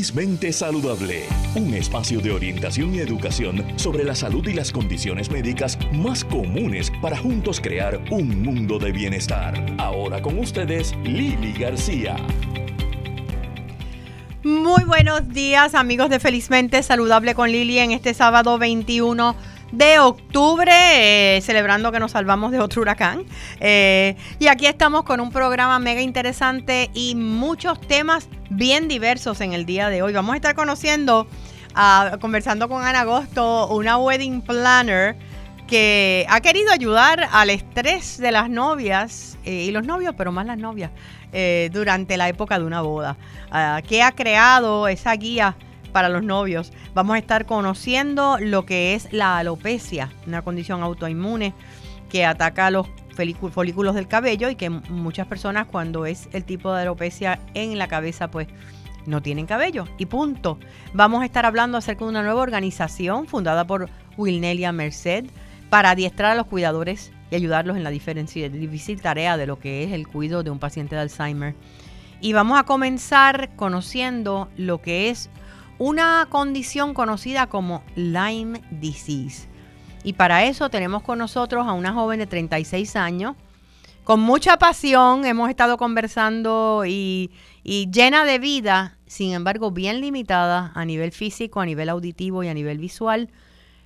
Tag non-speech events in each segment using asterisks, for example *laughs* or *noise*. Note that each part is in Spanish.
Felizmente Saludable, un espacio de orientación y educación sobre la salud y las condiciones médicas más comunes para juntos crear un mundo de bienestar. Ahora con ustedes, Lili García. Muy buenos días amigos de Felizmente Saludable con Lili en este sábado 21 de octubre, eh, celebrando que nos salvamos de otro huracán. Eh, y aquí estamos con un programa mega interesante y muchos temas bien diversos en el día de hoy. Vamos a estar conociendo, ah, conversando con Ana Agosto, una wedding planner que ha querido ayudar al estrés de las novias eh, y los novios, pero más las novias, durante la época de una boda. Ah, ¿Qué ha creado esa guía? Para los novios. Vamos a estar conociendo lo que es la alopecia, una condición autoinmune que ataca los folículos del cabello y que muchas personas cuando es el tipo de alopecia en la cabeza pues no tienen cabello y punto. Vamos a estar hablando acerca de una nueva organización fundada por Wilnelia Merced para adiestrar a los cuidadores y ayudarlos en la difícil tarea de lo que es el cuidado de un paciente de Alzheimer. Y vamos a comenzar conociendo lo que es una condición conocida como Lyme disease. Y para eso tenemos con nosotros a una joven de 36 años, con mucha pasión, hemos estado conversando y, llena de vida, sin embargo bien limitada a nivel físico, a nivel auditivo y a nivel visual,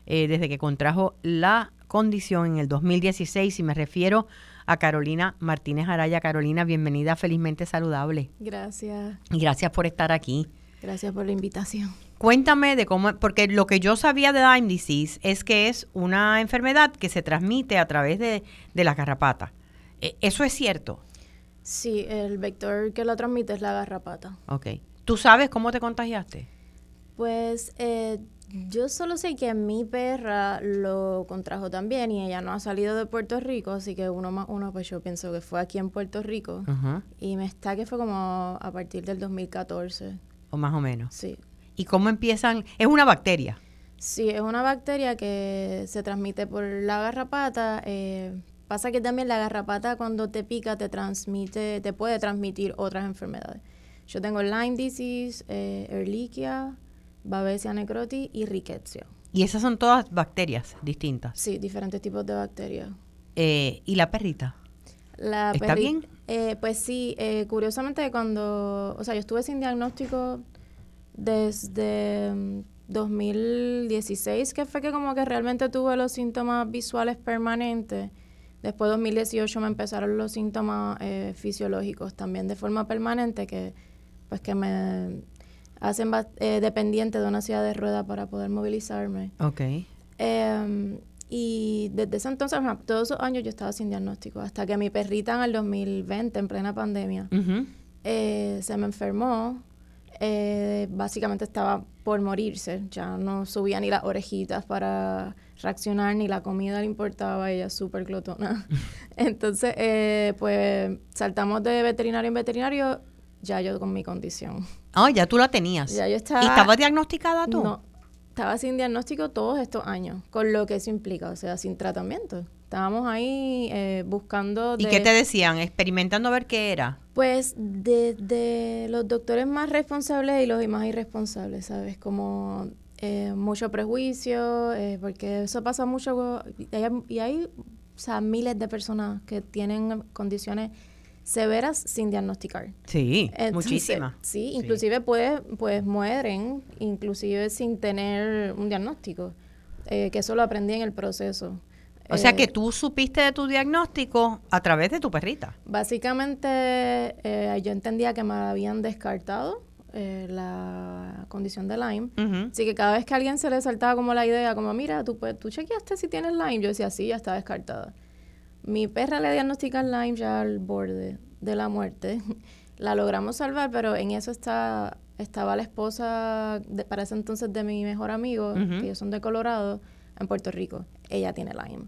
eh, desde que contrajo la condición en el 2016 y me refiero a Carolina Martínez Araya. Carolina, bienvenida Felizmente Saludable. Gracias. Y gracias por estar aquí. Gracias por la invitación. Cuéntame de cómo, porque lo que yo sabía de Lyme disease es que es una enfermedad que se transmite a través de, de la garrapata. E, ¿Eso es cierto? Sí, el vector que lo transmite es la garrapata. Ok. ¿Tú sabes cómo te contagiaste? Pues eh, yo solo sé que mi perra lo contrajo también y ella no ha salido de Puerto Rico, así que uno más uno, pues yo pienso que fue aquí en Puerto Rico. Y me está que fue como a partir del 2014 más o menos. Sí. ¿Y cómo empiezan? Es una bacteria. Sí, es una bacteria que se transmite por la garrapata. Eh, pasa que también la garrapata cuando te pica te transmite, te puede transmitir otras enfermedades. Yo tengo Lyme disease, eh, Ehrlichia, Babesia necroti y Rickettsia. ¿Y esas son todas bacterias distintas? Sí, diferentes tipos de bacterias. Eh, ¿Y la perrita? La ¿Está bien? Eh, pues sí, eh, curiosamente cuando, o sea, yo estuve sin diagnóstico desde 2016, mm, que fue que como que realmente tuve los síntomas visuales permanentes. Después de 2018 me empezaron los síntomas eh, fisiológicos también de forma permanente que pues que me hacen dependiente de una silla de rueda para poder movilizarme. Ok. Y desde ese entonces, todos esos años yo estaba sin diagnóstico, hasta que mi perrita en el 2020, en plena pandemia, eh, se me enfermó. Eh, básicamente estaba por morirse, ya no subía ni las orejitas para reaccionar, ni la comida le importaba, ella súper glotona. *laughs* Entonces, eh, pues saltamos de veterinario en veterinario, ya yo con mi condición. Ah, ya tú la tenías. Ya yo estaba. ¿Y estaba diagnosticada tú? No, estaba sin diagnóstico todos estos años, con lo que eso implica, o sea, sin tratamiento. Estábamos ahí eh, buscando... ¿Y qué te decían? Experimentando a ver qué era. Pues de, los doctores más responsables y los más irresponsables, ¿sabes? Como eh, mucho prejuicio, eh, porque eso pasa mucho... Y hay, y hay o sea, miles de personas que tienen condiciones severas sin diagnosticar. Sí, muchísimas. Sí, inclusive Pues, pues mueren, inclusive sin tener un diagnóstico, eh, que eso lo aprendí en el proceso. O sea que eh, tú supiste de tu diagnóstico a través de tu perrita. Básicamente eh, yo entendía que me habían descartado la condición de Lyme. Así que cada vez que a alguien se le saltaba como la idea, como mira, tú, pues, tú chequeaste si tienes Lyme, yo decía, sí, ya está descartada. Mi perra le diagnostican Lyme ya al borde de la muerte. *laughs* La logramos salvar, pero en eso está, estaba la esposa de, para ese entonces de mi mejor amigo, que ellos son de Colorado, en Puerto Rico. Ella tiene Lyme.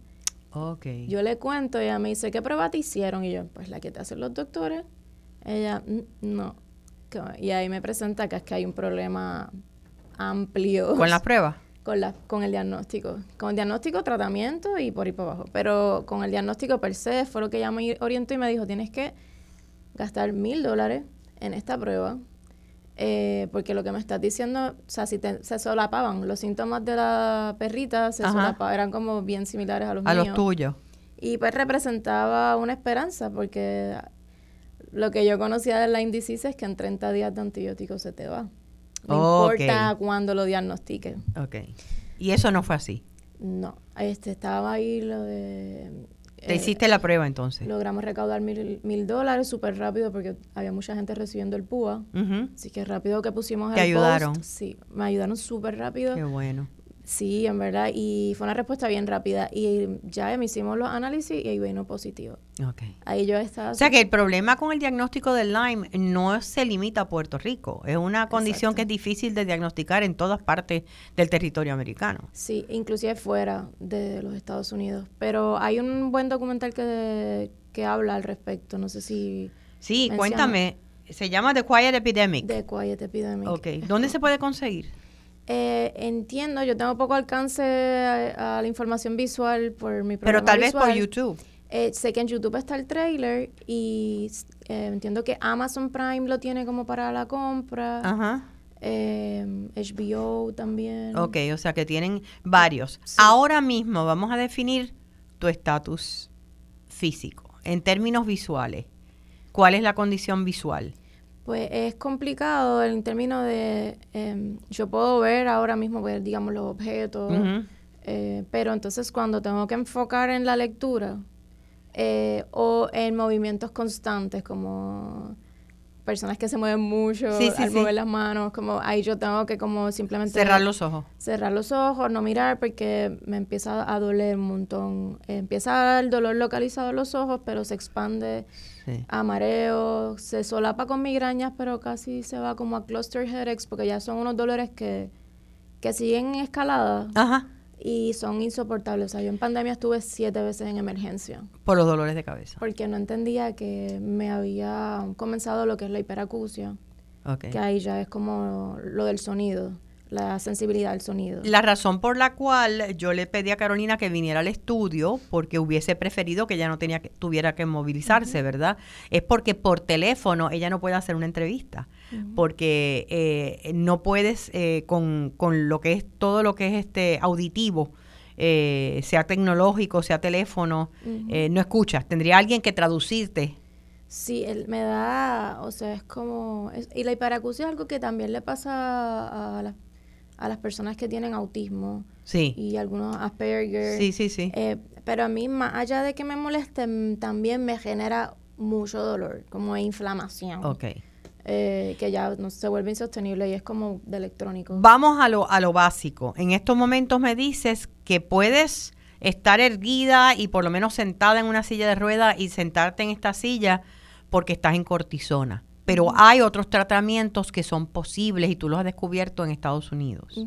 Okay. Yo le cuento, ella me dice, ¿qué prueba te hicieron? Y yo, pues la que te hacen los doctores. Ella, no. Y ahí me presenta que es que hay un problema amplio. ¿Con las pruebas? Con, la, con el diagnóstico. Con el diagnóstico, tratamiento y por ahí para abajo. Pero con el diagnóstico per se fue lo que ella me orientó y me dijo, tienes que gastar mil dólares en esta prueba. Eh, porque lo que me estás diciendo, o sea, si se solapaban, los síntomas de la perrita se solapaban, eran como bien similares a los a míos. los tuyos. Y pues representaba una esperanza, porque lo que yo conocía de Lyme disease es que en 30 días de antibióticos se te va. No importa cuándo lo diagnostiquen. Ok. ¿Y eso no fue así? No. Este, estaba ahí lo de ¿Te hiciste la prueba entonces? Logramos recaudar mil, mil dólares súper rápido porque había mucha gente recibiendo el PUA. Así que rápido que pusimos ¿Te ayudaron? sí, me ayudaron súper rápido. Qué bueno. Sí, en verdad. Y fue una respuesta bien rápida. Y ya hicimos los análisis y ahí vino positivo. Ok. Ahí yo estaba... O sea que el problema con el diagnóstico del Lyme no se limita a Puerto Rico. Es una condición que es difícil de diagnosticar en todas partes del territorio americano. Sí, inclusive fuera de los Estados Unidos. Pero hay un buen documental que, que habla al respecto. No sé si... Sí, cuéntame. Se llama The Quiet Epidemic. The Quiet Epidemic. Ok. ¿Dónde se puede conseguir? Eh, entiendo, yo tengo poco alcance a, la información visual por mi programa Pero tal vez por YouTube. Eh, sé que en YouTube está el trailer y eh, entiendo que Amazon Prime lo tiene como para la compra. Ajá. HBO también. Ok, o sea que tienen varios. Ahora mismo vamos a definir tu estatus físico en términos visuales. ¿Cuál es la condición visual? Pues es complicado en términos de, em, yo puedo ver ahora mismo, ver, digamos, los objetos, eh, pero entonces cuando tengo que enfocar en la lectura eh, o en movimientos constantes, como personas que se mueven mucho al mover las manos, como ahí yo tengo que como simplemente... Cerrar los ojos. Cerrar los ojos, no mirar porque me empieza a doler un montón. empieza el dolor localizado en los ojos, pero se expande a mareo, se solapa con migrañas, pero casi se va como a cluster headaches porque ya son unos dolores que, que siguen en escalada. Y son insoportables. O sea, yo en pandemia estuve siete veces en emergencia. Por los dolores de cabeza. Porque no entendía que me había comenzado lo que es la hiperacusia. Que ahí ya es como lo del sonido la sensibilidad al sonido. La razón por la cual yo le pedí a Carolina que viniera al estudio, porque hubiese preferido que ella no tenía que, tuviera que movilizarse, ¿verdad? Es porque por teléfono ella no puede hacer una entrevista, porque eh, no puedes eh, con, con, lo que es todo lo que es este auditivo. Eh, sea tecnológico, sea teléfono, no escuchas. Tendría alguien que traducirte Sí, él me da, o sea, es como, y la hiperacusia es algo que también le pasa a, las a las personas que tienen autismo sí. y algunos Asperger. Sí, sí, sí. Eh, pero a mí, más allá de que me moleste, también me genera mucho dolor, como inflamación. Ok. Eh, que ya no, se vuelve insostenible y es como de electrónico. Vamos a lo, a lo básico. En estos momentos me dices que puedes estar erguida y por lo menos sentada en una silla de ruedas y sentarte en esta silla porque estás en cortisona pero hay otros tratamientos que son posibles y tú los has descubierto en Estados Unidos.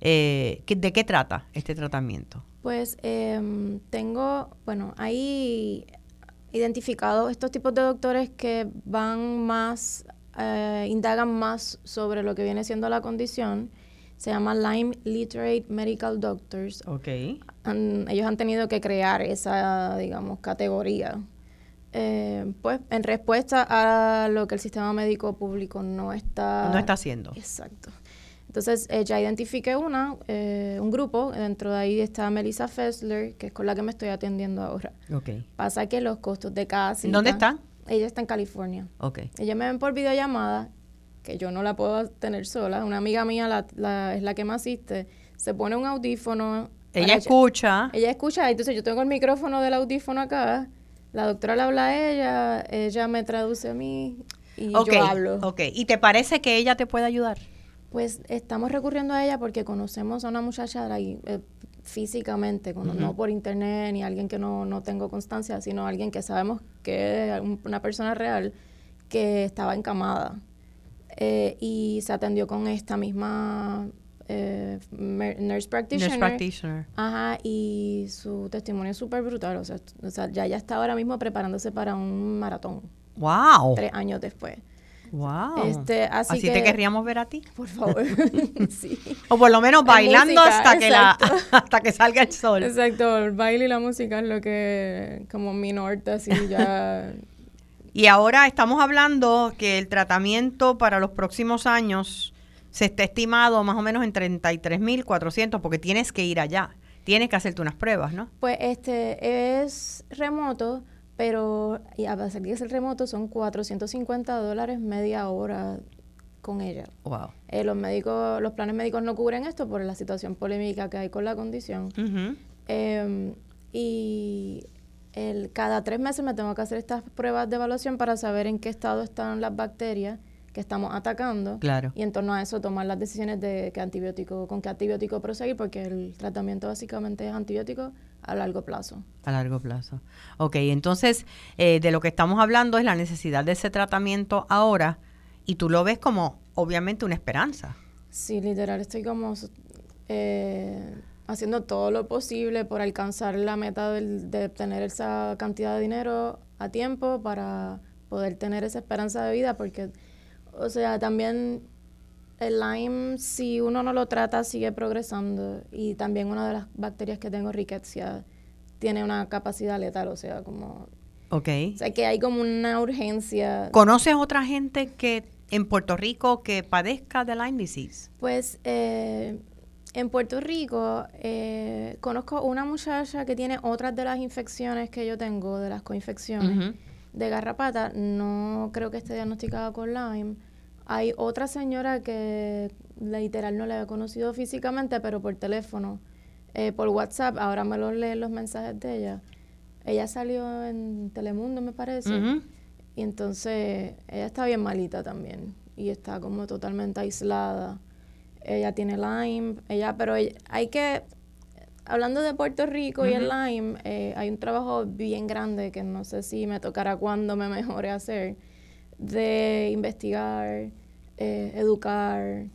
Eh, ¿De qué trata este tratamiento? Pues em, tengo, bueno, hay identificado estos tipos de doctores que van más, eh, indagan más sobre lo que viene siendo la condición. Se llama Lyme Literate Medical Doctors. Ok. ellos han tenido que crear esa, digamos, categoría eh, pues en respuesta a lo que el sistema médico público no está... No está haciendo. Exacto. Entonces, eh, ya identifiqué una, eh, un grupo, dentro de ahí está Melissa Fessler, que es con la que me estoy atendiendo ahora. Okay. Pasa que los costos de cada ¿Dónde está? Ella está en California. Okay. Ella me ven por videollamada, que yo no la puedo tener sola. Una amiga mía la, es la que me asiste. Se pone un audífono. Ella escucha. Ella, ella escucha, entonces yo tengo el micrófono del audífono acá la doctora le habla a ella, ella me traduce a mí y yo hablo. Ok, ¿y te parece que ella te puede ayudar? Pues estamos recurriendo a ella porque conocemos a una muchacha ahí, eh, físicamente, no por internet ni alguien que no, no tengo constancia, sino alguien que sabemos que es una persona real que estaba encamada eh, y se atendió con esta misma eh, nurse practitioner. Nurse practitioner. Ajá, y su testimonio es súper brutal. O sea, o sea, ya ya está ahora mismo preparándose para un maratón. ¡Wow! Tres años después. Wow. Este, así, así te querríamos ver a ti. Por favor. *laughs* sí. O por lo menos bailando hasta que la *laughs* hasta que salga el sol. Exacto, el baile y la música es lo que como mi norte así ya *laughs* Y ahora estamos hablando que el tratamiento para los próximos años se está estimado más o menos en 33.400 porque tienes que ir allá, tienes que hacerte unas pruebas, ¿no? Pues este es remoto, pero y a pesar de que es el remoto son 450 dólares media hora con ella. Wow. Eh, los médicos, los planes médicos no cubren esto por la situación polémica que hay con la condición. Em, y el, cada tres meses me tengo que hacer estas pruebas de evaluación para saber en qué estado están las bacterias que estamos atacando. Claro. Y en torno a eso tomar las decisiones de qué antibiótico, con qué antibiótico proseguir, porque el tratamiento básicamente es antibiótico a largo plazo. A largo plazo. Ok, entonces eh, de lo que estamos hablando es la necesidad de ese tratamiento ahora y tú lo ves como obviamente una esperanza. Sí, literal, estoy como eh, haciendo todo lo posible por alcanzar la meta de obtener esa cantidad de dinero a tiempo para poder tener esa esperanza de vida, porque, o sea, también el Lyme, si uno no lo trata, sigue progresando. Y también una de las bacterias que tengo, Rickettsia, tiene una capacidad letal, o sea, como... Ok. O sea, que hay como una urgencia. ¿Conoces otra gente que en Puerto Rico que padezca de Lyme disease? Pues eh, en Puerto Rico eh, conozco una muchacha que tiene otras de las infecciones que yo tengo, de las coinfecciones de garrapata. No creo que esté diagnosticada con Lyme. Hay otra señora que literal no la he conocido físicamente, pero por teléfono, eh, por WhatsApp. Ahora me lo leen los mensajes de ella. Ella salió en Telemundo, me parece. Y entonces ella está bien malita también y está como totalmente aislada. Ella tiene Lyme, ella, pero hay que, hablando de Puerto Rico y el Lyme, eh, hay un trabajo bien grande que no sé si me tocará cuando me *laughs* mejore hacer, de investigar, eh, educar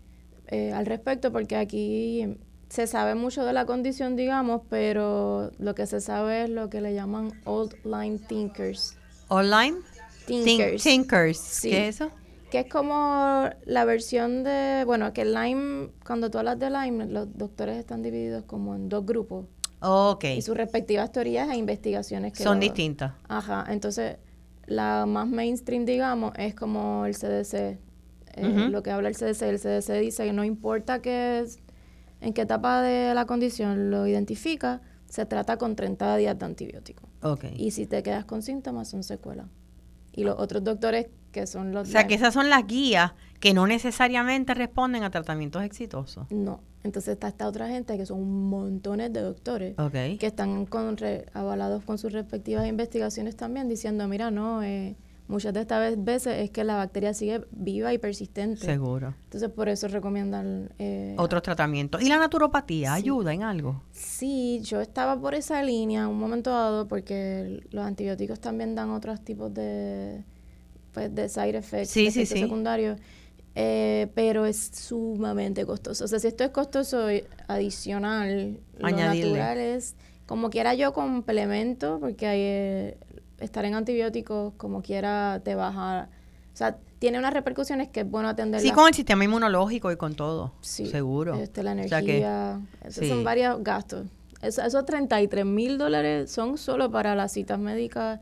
eh, al respecto, porque aquí se sabe mucho de la condición, digamos, pero lo que se sabe es lo que le llaman Old Lyme Thinkers. ¿Old Lyme? Thinkers. Thinkers. ¿Qué es eso? Que es como la versión de, bueno, que el Lyme, cuando tú hablas de Lyme, los doctores están divididos como en dos grupos. Ok. Y sus respectivas teorías e investigaciones que son distintas. Ajá, entonces la más mainstream, digamos, es como el CDC, eh, lo que habla el CDC. El CDC dice que no importa qué en qué etapa de la condición lo identifica, se trata con 30 días de antibiótico. Okay. Y si te quedas con síntomas, son secuelas y los otros doctores que son los... O sea, que esas son las guías que no necesariamente responden a tratamientos exitosos. No. Entonces está esta otra gente que son montones de doctores que están con avalados con sus respectivas investigaciones también diciendo, mira, no, eh, muchas de estas veces es que la bacteria sigue viva y persistente. Seguro. Entonces por eso recomiendan... Eh, Otros tratamientos. ¿Y la naturopatía ayuda en algo? Sí, yo estaba por esa línea un momento dado porque los antibióticos también dan otros tipos de, pues, de side effects, sí, secundarios. Eh, pero es sumamente costoso. O sea, si esto es costoso adicional, lo natural es como quiera yo complemento, porque hay, eh, estar en antibióticos como quiera te baja, o sea, tiene unas repercusiones que es bueno atender. Sí, con el sistema inmunológico y con todo, sí, seguro. Este, la energía, son varios gastos. esos 33 mil dólares son solo para las citas médicas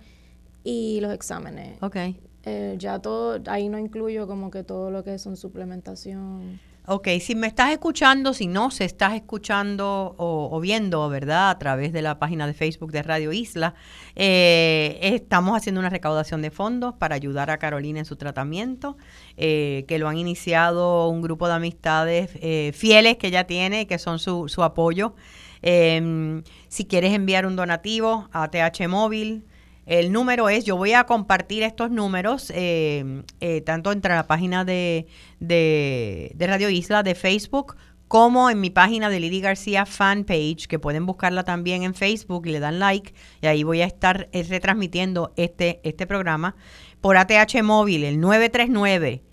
y los exámenes. Ok. Eh, ya todo, ahí no incluyo como que todo lo que son suplementación. Ok, si me estás escuchando, si no se estás escuchando o, viendo, ¿verdad? A través de la página de Facebook de Radio Isla, eh, estamos haciendo una recaudación de fondos para ayudar a Carolina en su tratamiento, eh, que lo han iniciado un grupo de amistades eh, fieles que ella tiene, que son su, su apoyo. Em, si quieres enviar un donativo a TH Móvil, el número es, yo voy a compartir estos números eh, eh, tanto entre la página de, de, Radio Isla de Facebook como en mi página de Lili García fanpage, que pueden buscarla también en Facebook y le dan like, y ahí voy a estar eh, retransmitiendo este, este programa. Por ATH móvil, el 939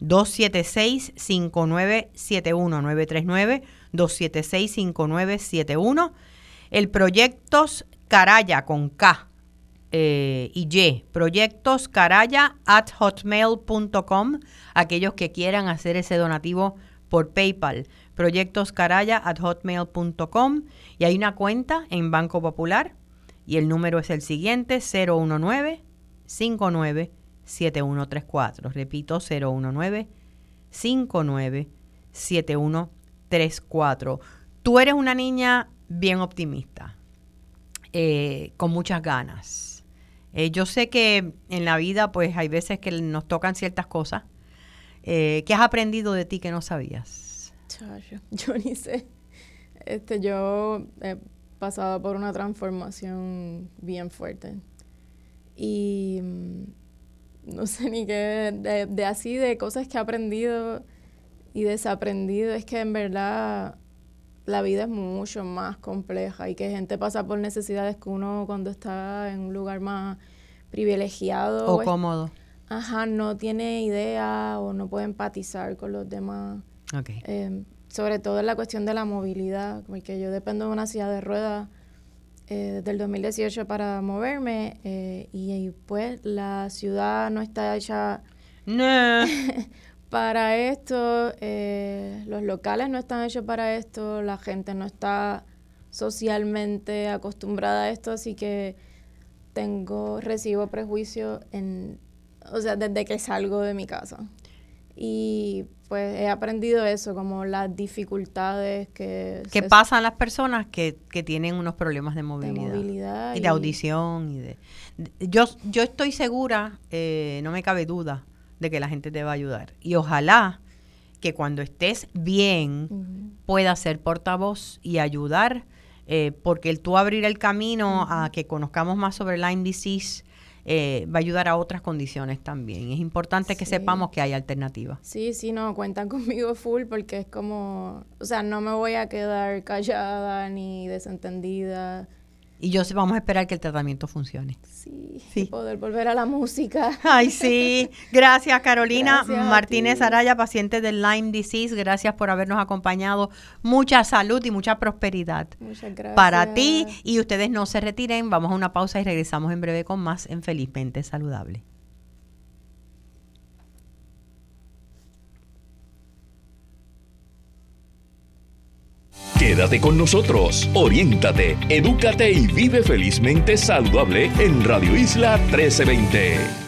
276 5971 939 276 5971 el Proyectos Caraya con K eh, y Y, proyectos caraya at hotmail.com, aquellos que quieran hacer ese donativo por PayPal, proyectos caraya at hotmail.com y hay una cuenta en Banco Popular y el número es el siguiente 019 59 7134. Repito, 019-597134. Tú eres una niña bien optimista, eh, con muchas ganas. Eh, yo sé que en la vida pues hay veces que nos tocan ciertas cosas. Eh, ¿Qué has aprendido de ti que no sabías? *laughs* yo ni sé. Este, yo he pasado por una transformación bien fuerte. Y mm, no sé ni qué, de, así, de cosas que he aprendido y desaprendido, es que en verdad la vida es mucho más compleja y que gente pasa por necesidades que uno cuando está en un lugar más privilegiado o cómodo. Ajá, no tiene idea o no puede empatizar con los demás. Okay. Em, sobre todo en la cuestión de la movilidad, porque yo dependo de una silla de ruedas eh, desde el 2018 para moverme eh, y, pues la ciudad no está hecha *laughs* para esto, eh, los locales no están hechos para esto, la gente no está socialmente acostumbrada a esto, así que tengo, recibo prejuicio en, o sea, desde que salgo de mi casa. Y pues he aprendido eso, como las dificultades que... Que pasan las personas que, tienen unos problemas de movilidad. y, de audición. y de, yo, yo estoy segura, eh, no me cabe duda, de que la gente te va a ayudar. Y ojalá que cuando estés bien puedas ser portavoz y ayudar, eh, porque el tú abrir el camino a que conozcamos más sobre Lyme disease eh, va a ayudar a otras condiciones también. Es importante que sepamos que hay alternativas. Sí, sí, no, cuentan *laughs* conmigo full porque es como, o sea, no me voy a quedar callada ni desentendida. Y yo vamos a esperar que el tratamiento funcione. Sí, sí. poder volver a la música. *laughs* Ay, sí. Gracias, Carolina Martínez Araya, paciente del Lyme disease. Gracias por habernos acompañado. Mucha salud y mucha prosperidad. Muchas gracias. Para ti. Y ustedes no se retiren. Vamos a una pausa y regresamos en breve con más en Felizmente Saludable. Quédate con nosotros, oriéntate, edúcate y vive felizmente saludable en Radio Isla 1320.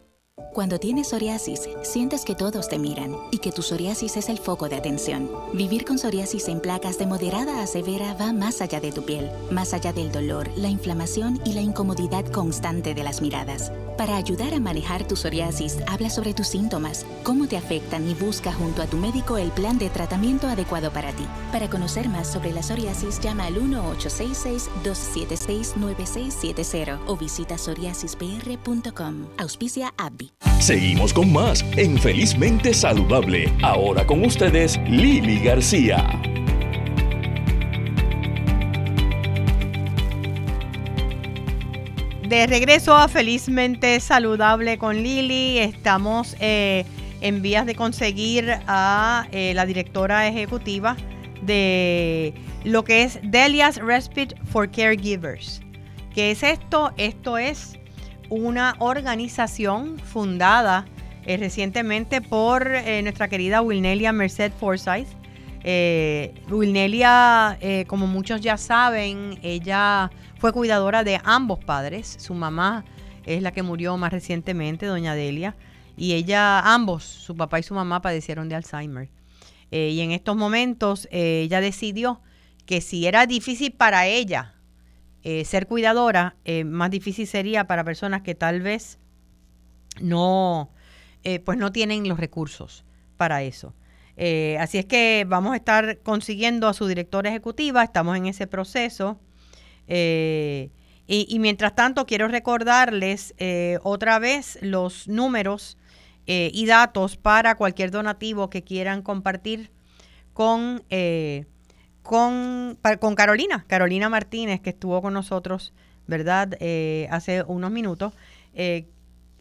Cuando tienes psoriasis, sientes que todos te miran y que tu psoriasis es el foco de atención. Vivir con psoriasis en placas de moderada a severa va más allá de tu piel, más allá del dolor, la inflamación y la incomodidad constante de las miradas. Para ayudar a manejar tu psoriasis, habla sobre tus síntomas, cómo te afectan y busca junto a tu médico el plan de tratamiento adecuado para ti. Para conocer más sobre la psoriasis, llama al 1-866-276-9670 o visita psoriasispr.com. Auspicia AbbVie. Seguimos con más en Felizmente Saludable. Ahora con ustedes, Lili García. De regreso a Felizmente Saludable con Lili, estamos eh, en vías de conseguir a eh, la directora ejecutiva de lo que es Delia's Respite for Caregivers. ¿Qué es esto? Esto es una organización fundada eh, recientemente por eh, nuestra querida Wilnelia Merced Forsyth. Eh, Wilnelia, como muchos ya saben, ella fue cuidadora de ambos padres. Su mamá es la que murió más recientemente, doña Delia, y ella, ambos, su papá y su mamá, padecieron de Alzheimer. y en estos momentos ella decidió que si era difícil para ella eh, ser cuidadora, eh, más difícil sería para personas que tal vez no, eh, pues no tienen los recursos para eso. así es que vamos a estar consiguiendo a su directora ejecutiva, estamos en ese proceso. Y, y, mientras tanto, quiero recordarles otra vez los números y datos para cualquier donativo que quieran compartir con con, con Carolina, Carolina Martínez, que estuvo con nosotros, ¿verdad? Eh, hace unos minutos. Eh,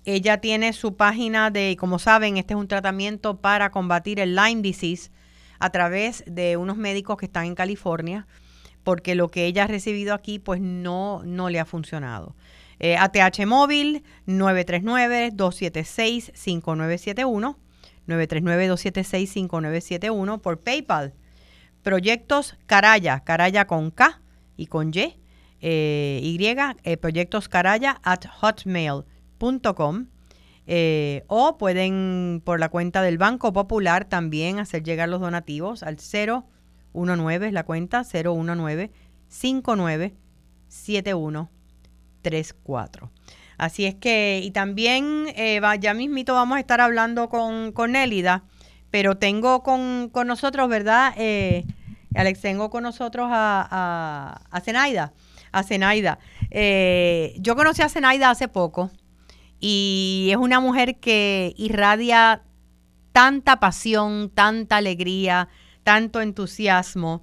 ella tiene su página de, como saben, este es un tratamiento para combatir el Lyme disease a través de unos médicos que están en California, porque lo que ella ha recibido aquí pues no, no le ha funcionado. ATH móvil 939-276-5971, 939-276-5971 por PayPal. Proyectos Caraya, Caraya con K y con Y, eh, Y, eh, proyectos Caraya at hotmail.com. Eh, o pueden por la cuenta del Banco Popular también hacer llegar los donativos al 019, es la cuenta 019 59 7134. Así es que, y también eh, ya mismito vamos a estar hablando con, con Nélida, pero tengo con, con nosotros, ¿verdad? Eh, Alex, tengo con nosotros a, a, Zenaida. A. Eh, yo conocí a Zenaida hace poco y es una mujer que irradia tanta pasión, tanta alegría, tanto entusiasmo.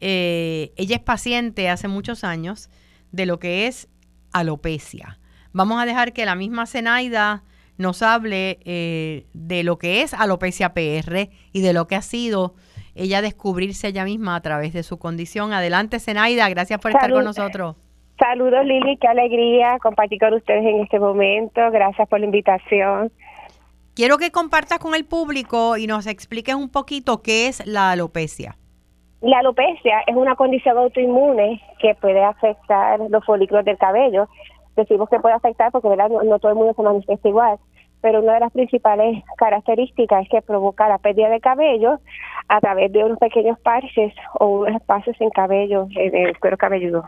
ella es paciente hace muchos años de lo que es alopecia. Vamos a dejar que la misma Zenaida nos hable eh, de lo que es alopecia PR y de lo que ha sido ella descubrirse ella misma a través de su condición. Adelante, Zenaida, gracias por estar con nosotros. Saludos, Lili, qué alegría compartir con ustedes en este momento. Gracias por la invitación. Quiero que compartas con el público y nos expliques un poquito qué es la alopecia. La alopecia es una condición autoinmune que puede afectar los folículos del cabello. Decimos que puede afectar porque No, todo el mundo se manifiesta igual, pero una de las principales características es que provoca la pérdida de cabello a través de unos pequeños parches o unos espacios sin cabello en el cuero cabelludo.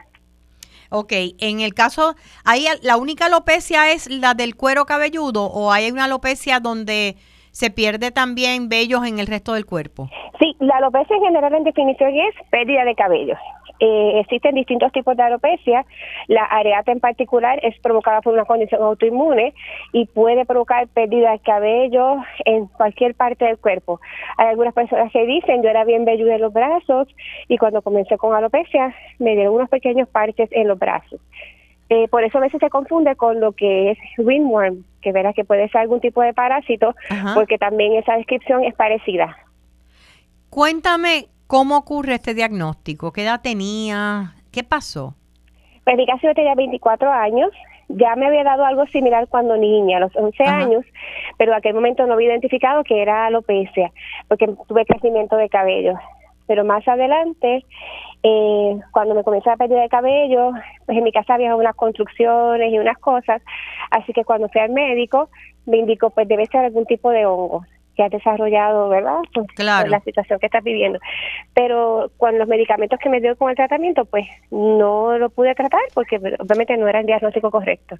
Ok, en el caso, ¿hay la única alopecia es la del cuero cabelludo o hay una alopecia donde se pierde también vellos en el resto del cuerpo? Sí, la alopecia en general en definición es pérdida de cabello. Eh, existen distintos tipos de alopecia. La areata en particular es provocada por una condición autoinmune y puede provocar pérdida de cabello en cualquier parte del cuerpo. Hay algunas personas que dicen, yo era bien velluda en los brazos y cuando comencé con alopecia me dieron unos pequeños parches en los brazos. Eh, por eso a veces se confunde con lo que es ringworm, que verás que puede ser algún tipo de parásito, porque también esa descripción es parecida. Cuéntame cómo ocurre este diagnóstico, qué edad tenía, qué pasó. Pues mi caso yo tenía 24 años, ya me había dado algo similar cuando niña, a los 11 años, pero en aquel momento no había identificado que era alopecia, porque tuve crecimiento de cabello. Pero más adelante eh, cuando me comencé a perder el cabello, pues en mi casa había unas construcciones y unas cosas, así que cuando fui al médico me indicó pues debe ser algún tipo de hongo que has desarrollado, ¿verdad? Pues, claro. la situación que estás viviendo. Pero con los medicamentos que me dio con el tratamiento, pues no lo pude tratar porque obviamente no era el diagnóstico correcto.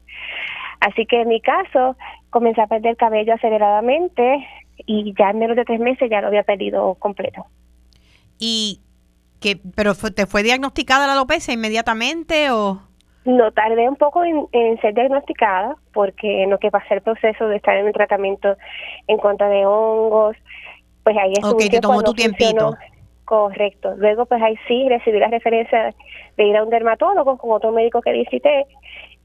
Así que en mi caso, comencé a perder cabello aceleradamente y ya en menos de tres meses ya lo había perdido completo. ¿Y que, pero te fue diagnosticada la alopecia inmediatamente o...? No, tardé un poco en, ser diagnosticada porque en lo que pasé el proceso de estar en un tratamiento en contra de hongos, pues ahí es Ok, te tomó tu tiempito. Correcto. Luego, pues ahí sí recibí la referencia de ir a un dermatólogo con otro médico que visité.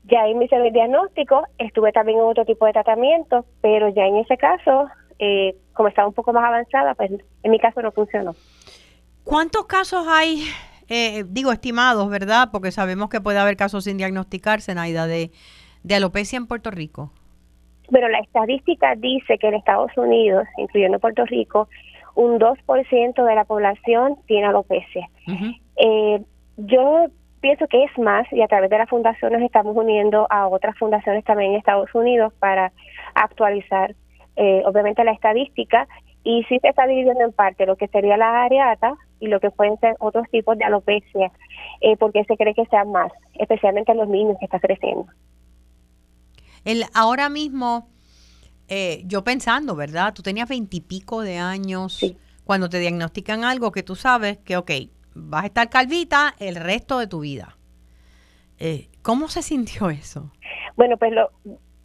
Ya ahí me hicieron el diagnóstico, estuve también en otro tipo de tratamiento, pero ya en ese caso, eh, como estaba un poco más avanzada, pues en mi caso no funcionó. ¿Cuántos casos hay, eh, digo estimados, verdad? Porque sabemos que puede haber casos sin diagnosticarse, Naida, de, de alopecia en Puerto Rico. Bueno, la estadística dice que en Estados Unidos, incluyendo Puerto Rico, un 2% de la población tiene alopecia. eh, yo pienso que es más y a través de la fundación nos estamos uniendo a otras fundaciones también en Estados Unidos para actualizar, eh, obviamente, la estadística y sí se está dividiendo en parte lo que sería la areata y lo que pueden ser otros tipos de alopecia, eh, porque se cree que sean más, especialmente en los niños que están creciendo. El, ahora mismo, eh, yo pensando, ¿verdad? Tú tenías veintipico de años cuando te diagnostican algo que tú sabes que, ok, vas a estar calvita el resto de tu vida. Eh, ¿Cómo se sintió eso? Bueno, pues lo,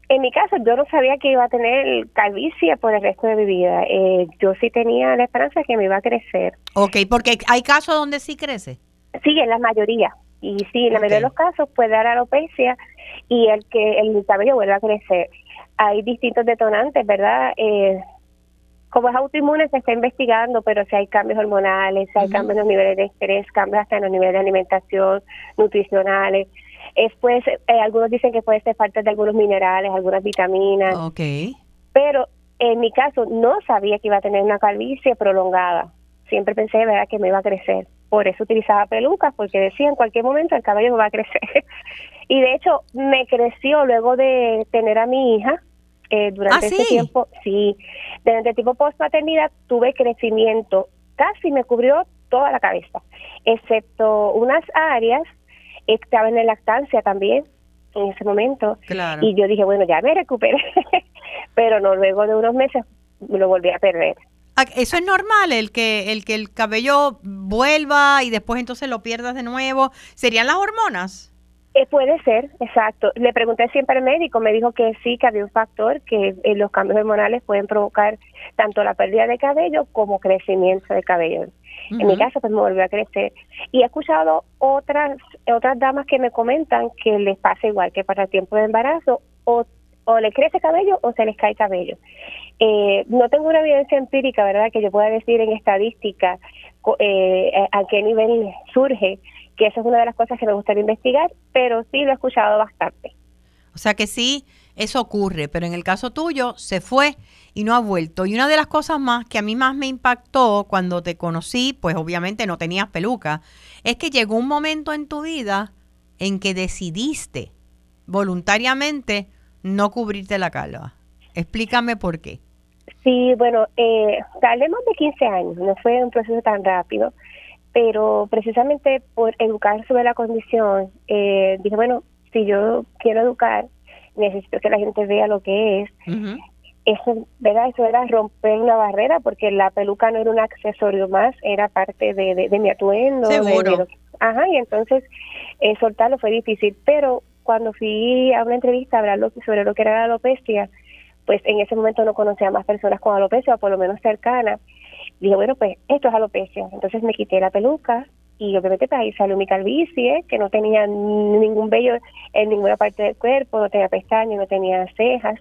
en mi caso, yo no sabía que iba a tener calvicie por el resto de mi vida. Eh, yo sí tenía la esperanza de que me iba a crecer. Ok, porque hay casos donde sí crece. Sí, en la mayoría. Y sí, en la mayoría de los casos puede dar alopecia y el que el cabello vuelva a crecer. hay distintos detonantes, ¿verdad? Eh, como es autoinmune se está investigando, pero si hay cambios hormonales, si hay cambios en los niveles de estrés, cambios hasta en los niveles de alimentación, nutricionales. Es, pues, algunos dicen que puede ser falta de algunos minerales, algunas vitaminas. Ok. Pero en mi caso no sabía que iba a tener una calvicie prolongada. Siempre pensé, ¿verdad?, que me iba a crecer. Por eso utilizaba pelucas, porque decía en cualquier momento el cabello me va a crecer. *laughs* y de hecho, me creció luego de tener a mi hija. Eh, durante ¿Ah, ese tiempo, sí, durante el tiempo post maternidad tuve crecimiento, casi me cubrió toda la cabeza, excepto unas áreas, estaba en la lactancia también en ese momento. Y yo dije, bueno, ya me recuperé, *laughs* pero no, luego de unos meses lo volví a perder. Ah, eso es normal, el que el que el cabello vuelva y después entonces lo pierdas de nuevo. ¿Serían las hormonas? Eh, puede ser, exacto. Le pregunté siempre al médico, me dijo que sí, que había un factor, que eh, los cambios hormonales pueden provocar tanto la pérdida de cabello como crecimiento de cabello. En mi caso, pues me volvió a crecer. Y he escuchado otras otras damas que me comentan que les pasa igual, que para el tiempo de embarazo o, o le crece cabello o se les cae cabello. Eh, no tengo una evidencia empírica, ¿verdad?, que yo pueda decir en estadística eh, a qué nivel surge, que esa es una de las cosas que me gustaría investigar, pero sí lo he escuchado bastante. O sea que sí, eso ocurre, pero en el caso tuyo se fue y no ha vuelto. Y una de las cosas más que a mí más me impactó cuando te conocí, pues obviamente no tenías peluca, es que llegó un momento en tu vida en que decidiste voluntariamente no cubrirte la calva. Explícame por qué. Sí, bueno, eh, más de 15 años, no fue un proceso tan rápido, pero precisamente por educar sobre la condición, eh, dije, bueno, si yo quiero educar, necesito que la gente vea lo que es. Eso, ¿verdad? Eso era romper una barrera porque la peluca no era un accesorio más, era parte de, de, mi atuendo. Seguro. ajá, y entonces eh, soltarlo fue difícil, pero cuando fui a una entrevista a hablar sobre lo que era la alopecia, pues en ese momento no conocía a más personas con alopecia, o por lo menos cercanas. Dije, bueno, pues esto es alopecia. Entonces me quité la peluca y obviamente pues ahí salió mi calvicie, que no tenía ningún vello en ninguna parte del cuerpo, no tenía pestañas, no tenía cejas.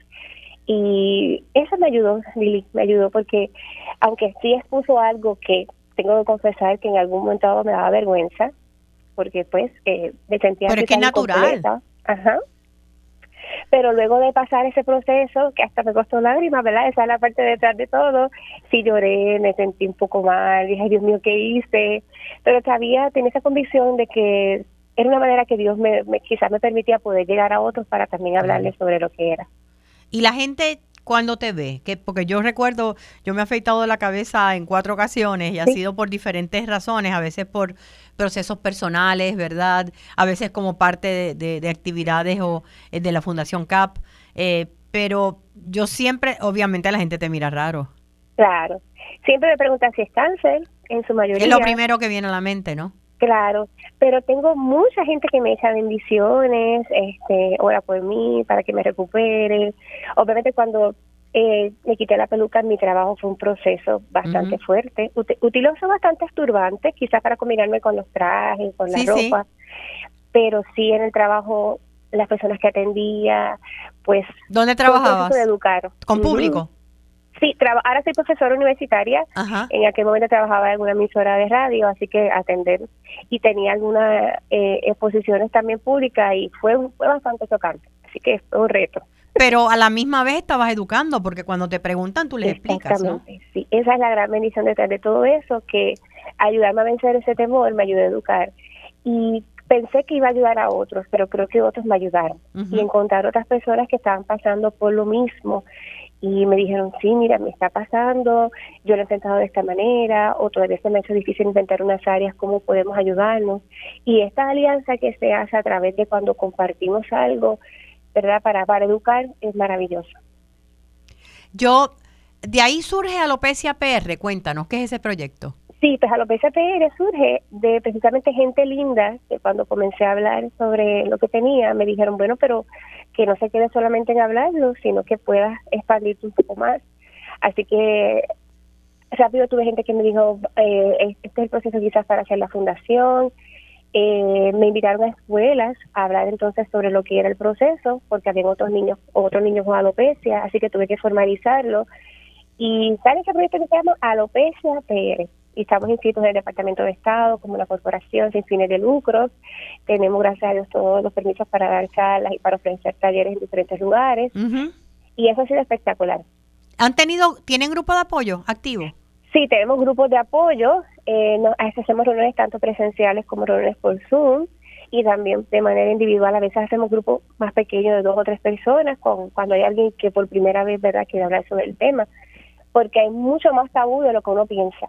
Y eso me ayudó, Lili, me ayudó porque aunque sí expuso algo que tengo que confesar que en algún momento me daba vergüenza, porque pues eh, me sentía... Pero es que es natural. Ajá pero luego de pasar ese proceso, que hasta me costó lágrimas, ¿verdad? Esa es la parte detrás de todo, sí lloré, me sentí un poco mal, dije, Dios mío, ¿qué hice? Pero todavía tenía esa convicción de que era una manera que Dios me, quizás me permitía poder llegar a otros para también hablarles sobre lo que era. Y la gente cuando te ve? Que, porque yo recuerdo, yo me he afeitado la cabeza en cuatro ocasiones y ha sido por diferentes razones, a veces por procesos personales, ¿verdad? A veces como parte de, actividades o eh, de la Fundación CAP, eh, pero yo siempre, obviamente la gente te mira raro. Claro, siempre me preguntan si es cáncer, en su mayoría. Es lo primero que viene a la mente, ¿no? Claro, pero tengo mucha gente que me echa bendiciones, este, ora por mí para que me recupere. Obviamente cuando eh, me quité la peluca, mi trabajo fue un proceso bastante fuerte. utilizo bastantes turbantes, quizás para combinarme con los trajes, con la ropa, pero sí en el trabajo, las personas que atendía, pues... ¿Dónde trabajabas? De educar. ¿Con público? Sí, ahora soy profesora universitaria. En aquel momento trabajaba en alguna emisora de radio, así que atender. Y tenía algunas eh, exposiciones también públicas y fue, fue bastante chocante. Así que fue un reto. Pero a la misma vez estabas educando, porque cuando te preguntan tú les explicas, ¿no? Sí, esa es la gran bendición detrás de todo eso, que ayudarme a vencer ese temor me ayudó a educar. Y pensé que iba a ayudar a otros, pero creo que otros me ayudaron. Y encontrar otras personas que estaban pasando por lo mismo y me dijeron, sí, mira, me está pasando, yo lo he intentado de esta manera, o todavía se me ha hecho difícil inventar unas áreas, ¿cómo podemos ayudarnos? Y esta alianza que se hace a través de cuando compartimos algo, ¿verdad? Para, para educar es maravilloso. Yo, de ahí surge Alopecia PR, cuéntanos, ¿qué es ese proyecto? Sí, pues Alopecia PR surge de precisamente gente linda, que cuando comencé a hablar sobre lo que tenía, me dijeron, bueno, pero que no se quede solamente en hablarlo, sino que puedas expandirte un poco más. Así que rápido tuve gente que me dijo, eh, este es el proceso quizás para hacer la fundación, eh, me invitaron a escuelas a hablar entonces sobre lo que era el proceso, porque había otros niños, otros niños con alopecia, así que tuve que formalizarlo. Y sale ese proyecto que se llama Alopecia PR. Y estamos inscritos en el Departamento de Estado como una corporación sin fines de lucros. Tenemos, gracias a Dios, todos los permisos para dar charlas y para ofrecer talleres en diferentes lugares. Y eso ha sido espectacular. ¿Han tenido, tienen grupo de apoyo activo? Sí, tenemos grupos de apoyo. Eh, nos, hacemos reuniones tanto presenciales como reuniones por Zoom y también de manera individual. A veces hacemos grupos más pequeños de dos o tres personas con, cuando hay alguien que por primera vez verdad quiere hablar sobre el tema, porque hay mucho más tabú de lo que uno piensa.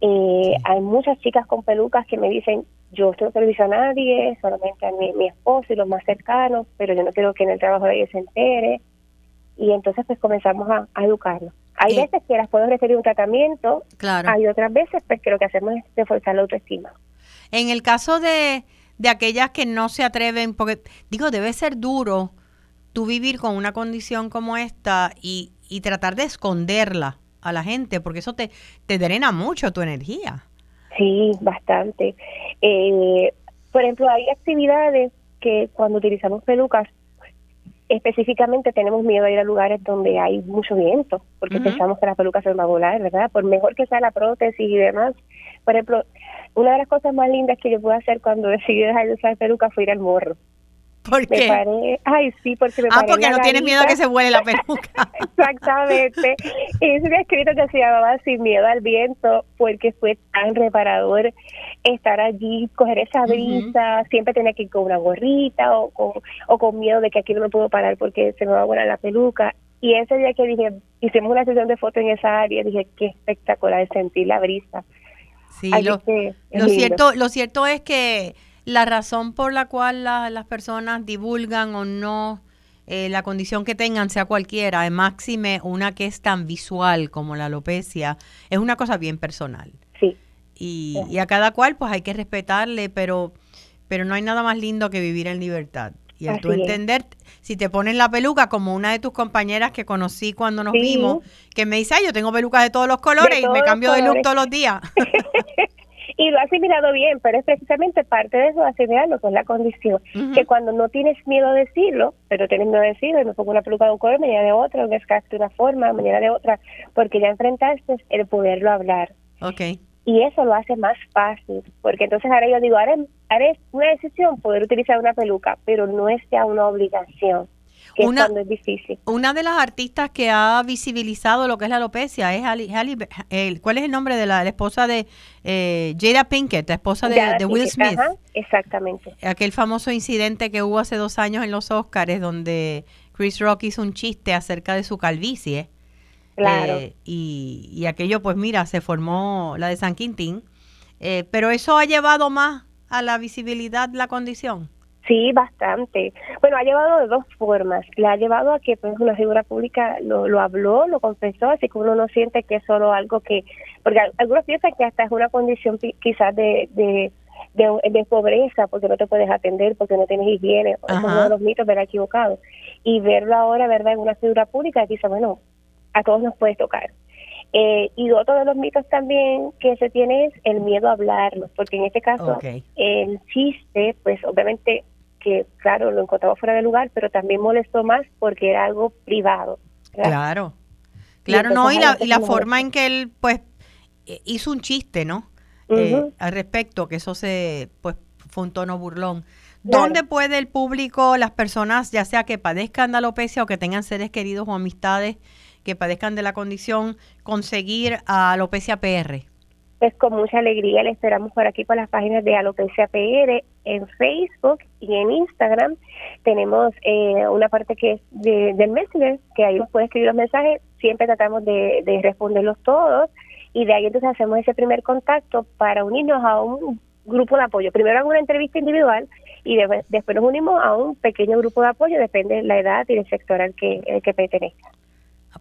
Eh, Hay muchas chicas con pelucas que me dicen, yo estoy no a nadie, solamente a mi, esposo y los más cercanos, pero yo no quiero que en el trabajo de ellos se entere. Y entonces pues comenzamos a, a educarlos. Hay veces que las puedo referir un tratamiento, claro. hay otras veces pues que lo que hacemos es reforzar la autoestima. En el caso de, de aquellas que no se atreven, porque digo, debe ser duro tú vivir con una condición como esta y, y tratar de esconderla a la gente, porque eso te, te drena mucho tu energía. Sí, bastante. Eh, por ejemplo, hay actividades que cuando utilizamos pelucas específicamente tenemos miedo a ir a lugares donde hay mucho viento, porque pensamos que la peluca se va a volar, ¿verdad? Por mejor que sea la prótesis y demás. Por ejemplo, una de las cosas más lindas que yo pude hacer cuando *laughs* decidí dejar de usar peluca fue ir al morro. ¿Por qué? ay, sí, porque me Ah, porque no tienes miedo a que se vuele la *laughs* peluca. Exactamente. Hice un escrito que se llamaba Sin miedo al viento, porque fue tan reparador estar allí, coger esa brisa, siempre tenía que ir con una gorrita o con, o con miedo de que aquí no me puedo parar porque se me va a volar la peluca. Y ese día que dije, hicimos una sesión de fotos en esa área, dije, qué espectacular sentir la brisa. Sí, lo, lo cierto, lo cierto es que la razón por la cual las personas divulgan o no eh, la condición que tengan, sea cualquiera, máxime una que es tan visual como la alopecia, es una cosa bien personal. Sí. Y, a cada cual pues hay que respetarle, pero, pero no hay nada más lindo que vivir en libertad. Y al tú entender, si te ponen la peluca, como una de tus compañeras que conocí cuando nos vimos, que me dice, ay, yo tengo pelucas de todos los colores y me cambio de look todos los días. *laughs* y lo ha asimilado bien, pero es precisamente parte de eso, asimilar lo que es la condición. Que cuando no tienes miedo a decirlo, pero tienes miedo a decirlo, me pongo una peluca de un color, mañana de otra, un desgaste de una forma, mañana de otra, porque ya enfrentaste el poderlo hablar. Okay. Y eso lo hace más fácil, porque entonces ahora yo digo, ahora, ahora es una decisión poder utilizar una peluca, pero no es ya una obligación una, es difícil. Una de las artistas que ha visibilizado lo que es la alopecia es ¿cuál es el nombre de la, esposa de eh, Jada Pinkett, la esposa de, Will Smith? exactamente. Aquel famoso incidente que hubo hace dos años en los Oscars donde Chris Rock hizo un chiste acerca de su calvicie. Claro. Eh, y, y, aquello, pues mira, se formó la de San Quintín. Eh, pero eso ha llevado más a la visibilidad la condición. Sí, bastante. Bueno, ha llevado de dos formas. Le ha llevado a que pues, una figura pública lo, lo habló, lo confesó, así que uno no siente que es solo algo que... Porque algunos piensan que hasta es una condición quizás de, de, de, pobreza, porque no te puedes atender, porque no tienes higiene. Es uno de los mitos, ¿verdad? Equivocado. Y verlo ahora, ¿verdad? En una figura pública, dice, bueno, a todos nos puede tocar. Eh, y otro de los mitos también que se tiene es el miedo a hablarlo, porque en este caso el chiste, pues obviamente que, claro, lo encontraba fuera de lugar, pero también molestó más porque era algo privado. Claro, claro, no, y la, y la forma en que él, pues, eh, hizo un chiste, ¿no? Eh, al respecto, que eso se, pues, fue un tono burlón. ¿Dónde puede el público, las personas, ya sea que padezcan de alopecia o que tengan seres queridos o amistades que padezcan de la condición, conseguir a alopecia PR? Pues con mucha alegría le esperamos por aquí por las páginas de Alopecia PR en Facebook y en Instagram. Tenemos eh, una parte que es de, del Messenger, que ahí nos puede escribir los mensajes. Siempre tratamos de, responderlos todos y de ahí entonces hacemos ese primer contacto para unirnos a un grupo de apoyo. Primero hago una entrevista individual y después nos unimos a un pequeño grupo de apoyo, depende de la edad y del sector al que, al que pertenezca.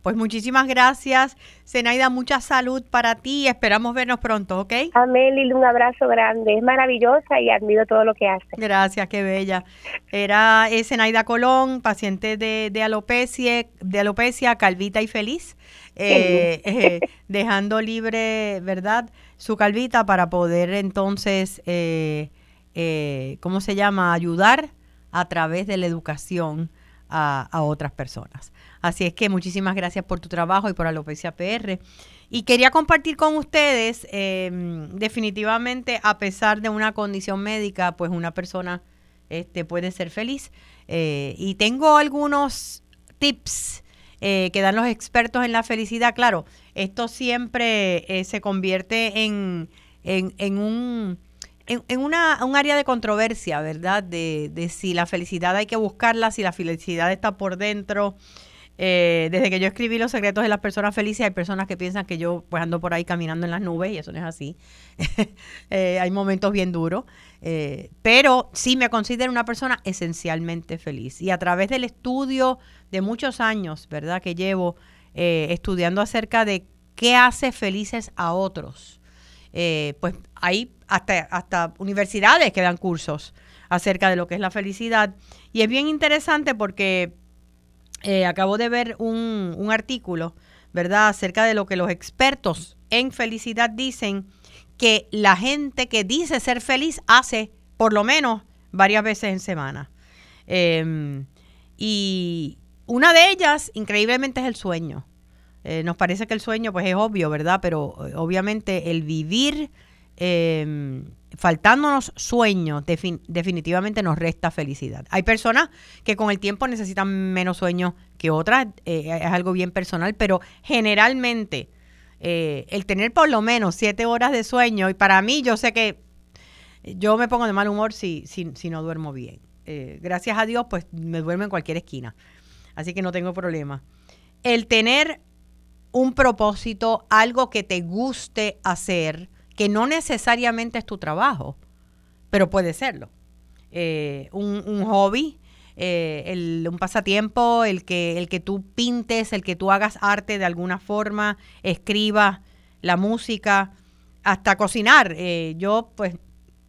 Pues muchísimas gracias, Zenaida, mucha salud para ti esperamos vernos pronto, ¿ok? Amén, Lili, un abrazo grande. Es maravillosa y admiro todo lo que hace. Gracias, qué bella. Era Zenaida Colón, paciente de, de, alopecia, de alopecia, calvita y feliz, eh, eh, dejando libre, ¿verdad?, su calvita para poder entonces... Eh, eh, ¿cómo se llama? Ayudar a través de la educación a, otras personas. Así es que muchísimas gracias por tu trabajo y por Alopecia PR. Y quería compartir con ustedes, em, definitivamente, a pesar de una condición médica, pues una persona este, puede ser feliz. Eh, y tengo algunos tips eh, que dan los expertos en la felicidad. Claro, esto siempre eh, se convierte en, en, un en, una, un área de controversia, ¿verdad? De, de, si la felicidad hay que buscarla, si la felicidad está por dentro. Eh, desde que yo escribí Los secretos de las personas felices, hay personas que piensan que yo pues ando por ahí caminando en las nubes y eso no es así. *laughs* hay momentos bien duros. pero sí me considero una persona esencialmente feliz. Y a través del estudio de muchos años, ¿verdad? Que llevo eh, estudiando acerca de qué hace felices a otros. Eh, pues hay hasta, hasta universidades que dan cursos acerca de lo que es la felicidad. Y es bien interesante porque eh, acabo de ver un, un artículo, ¿verdad?, acerca de lo que los expertos en felicidad dicen que la gente que dice ser feliz hace por lo menos varias veces en semana. Em, y, una de ellas, increíblemente, es el sueño. Eh, nos parece que el sueño, pues es obvio, ¿verdad? Pero eh, obviamente el vivir em, faltándonos sueños definitivamente nos resta felicidad. Hay personas que con el tiempo necesitan menos sueño que otras, eh, es algo bien personal, pero generalmente el tener por lo menos siete horas de sueño, y para mí yo sé que yo me pongo de mal humor si, si, si no duermo bien. gracias a Dios, pues me duermo en cualquier esquina así que no tengo problema. El tener un propósito, algo que te guste hacer, que no necesariamente es tu trabajo, pero puede serlo. Eh, un, hobby, eh, un pasatiempo, el que, el que tú pintes, el que tú hagas arte de alguna forma, escribas la música, hasta cocinar. Eh, yo pues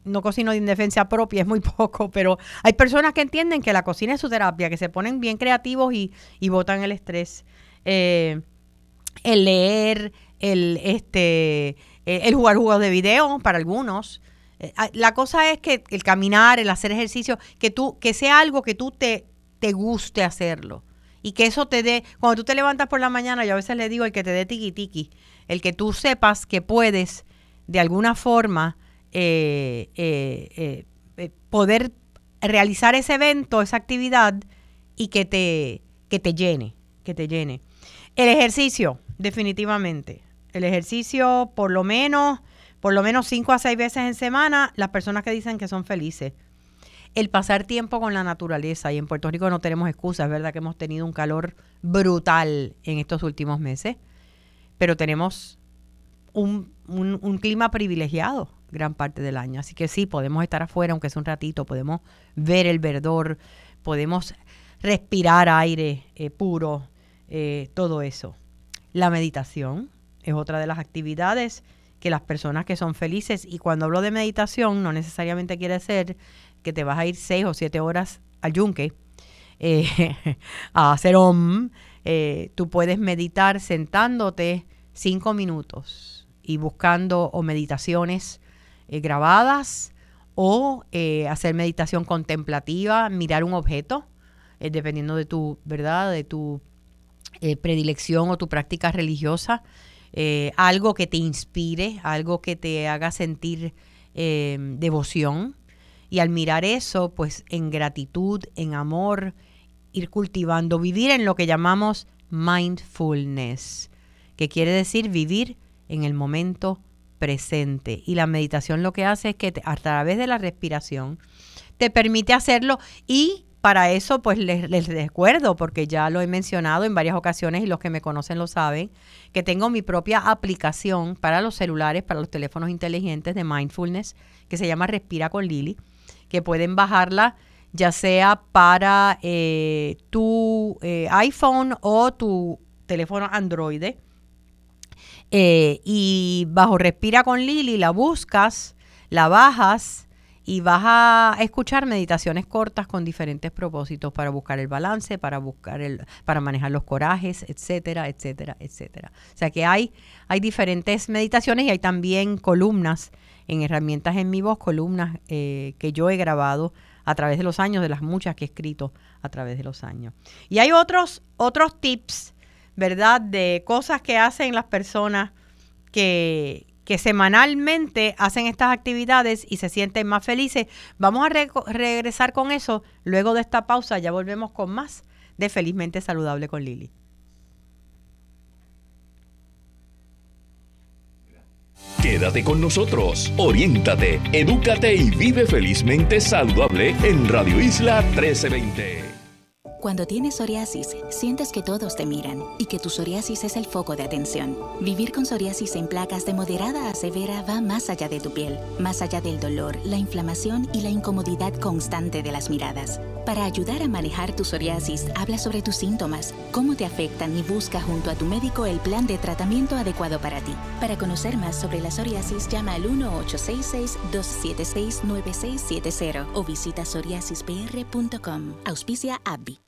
no cocino de indefensa propia, *laughs* es muy poco, pero hay personas que entienden que la cocina es su terapia, que se ponen bien creativos y, y botan el estrés. El leer, el, este, eh, el jugar juegos de video para algunos. Eh, ah, la cosa es que el caminar, el hacer ejercicio, que tú, que sea algo que tú te, te guste hacerlo. Y que eso te dé, cuando tú te levantas por la mañana, yo a veces le digo el que te dé tiki tiki, el que tú sepas que puedes de alguna forma eh, eh, poder realizar ese evento, esa actividad y que te, que te llene, que te llene. El ejercicio, definitivamente. El ejercicio, por lo menos, por lo menos cinco a seis veces en semana, las personas que dicen que son felices. El pasar tiempo con la naturaleza, y en Puerto Rico no tenemos excusas, es verdad que hemos tenido un calor brutal en estos últimos meses, pero tenemos un, clima privilegiado gran parte del año. Así que sí, podemos estar afuera, aunque sea un ratito, podemos ver el verdor, podemos respirar aire eh, puro, eh, todo eso. La meditación es otra de las actividades que las personas que son felices, y cuando hablo de meditación, no necesariamente quiere decir que te vas a ir seis o siete horas al yunque eh, *laughs* a hacer om. tú puedes meditar sentándote cinco minutos y buscando o meditaciones eh, grabadas o eh, hacer meditación contemplativa, mirar un objeto, eh, dependiendo de tu, ¿verdad? De tu predilección o tu práctica religiosa, algo que te inspire, algo que te haga sentir devoción. Y al mirar eso, pues en gratitud, en amor, ir cultivando, vivir en lo que llamamos mindfulness, que quiere decir vivir en el momento presente. Y la meditación lo que hace es que a través de la respiración te permite hacerlo y para eso pues les, les, recuerdo, porque ya lo he mencionado en varias ocasiones y los que me conocen lo saben, que tengo mi propia aplicación para los celulares, para los teléfonos inteligentes de mindfulness, que se llama Respira con Lili, que pueden bajarla ya sea para eh, tu eh, iPhone o tu teléfono Android. Eh, y bajo Respira con Lili la buscas, la bajas y vas a escuchar meditaciones cortas con diferentes propósitos para buscar el balance, para buscar el, para manejar los corajes, etcétera, etcétera, etcétera. O sea que hay, hay diferentes meditaciones y hay también columnas en herramientas en mi voz, columnas eh, que yo he grabado a través de los años, de las muchas que he escrito a través de los años. Y hay otros, otros tips, ¿verdad? De cosas que hacen las personas que, que semanalmente hacen estas actividades y se sienten más felices. Vamos a regresar con eso luego de esta pausa. Ya volvemos con más de Felizmente Saludable con Lili. Quédate con nosotros, oriéntate, edúcate y vive felizmente saludable en Radio Isla 1320. Cuando tienes psoriasis, sientes que todos te miran y que tu psoriasis es el foco de atención. Vivir con psoriasis en placas de moderada a severa va más allá de tu piel, más allá del dolor, la inflamación y la incomodidad constante de las miradas. Para ayudar a manejar tu psoriasis, habla sobre tus síntomas, cómo te afectan y busca junto a tu médico el plan de tratamiento adecuado para ti. Para conocer más sobre la psoriasis, llama al 1-866-276-9670 o visita psoriasispr.com. Auspicia AbbVie.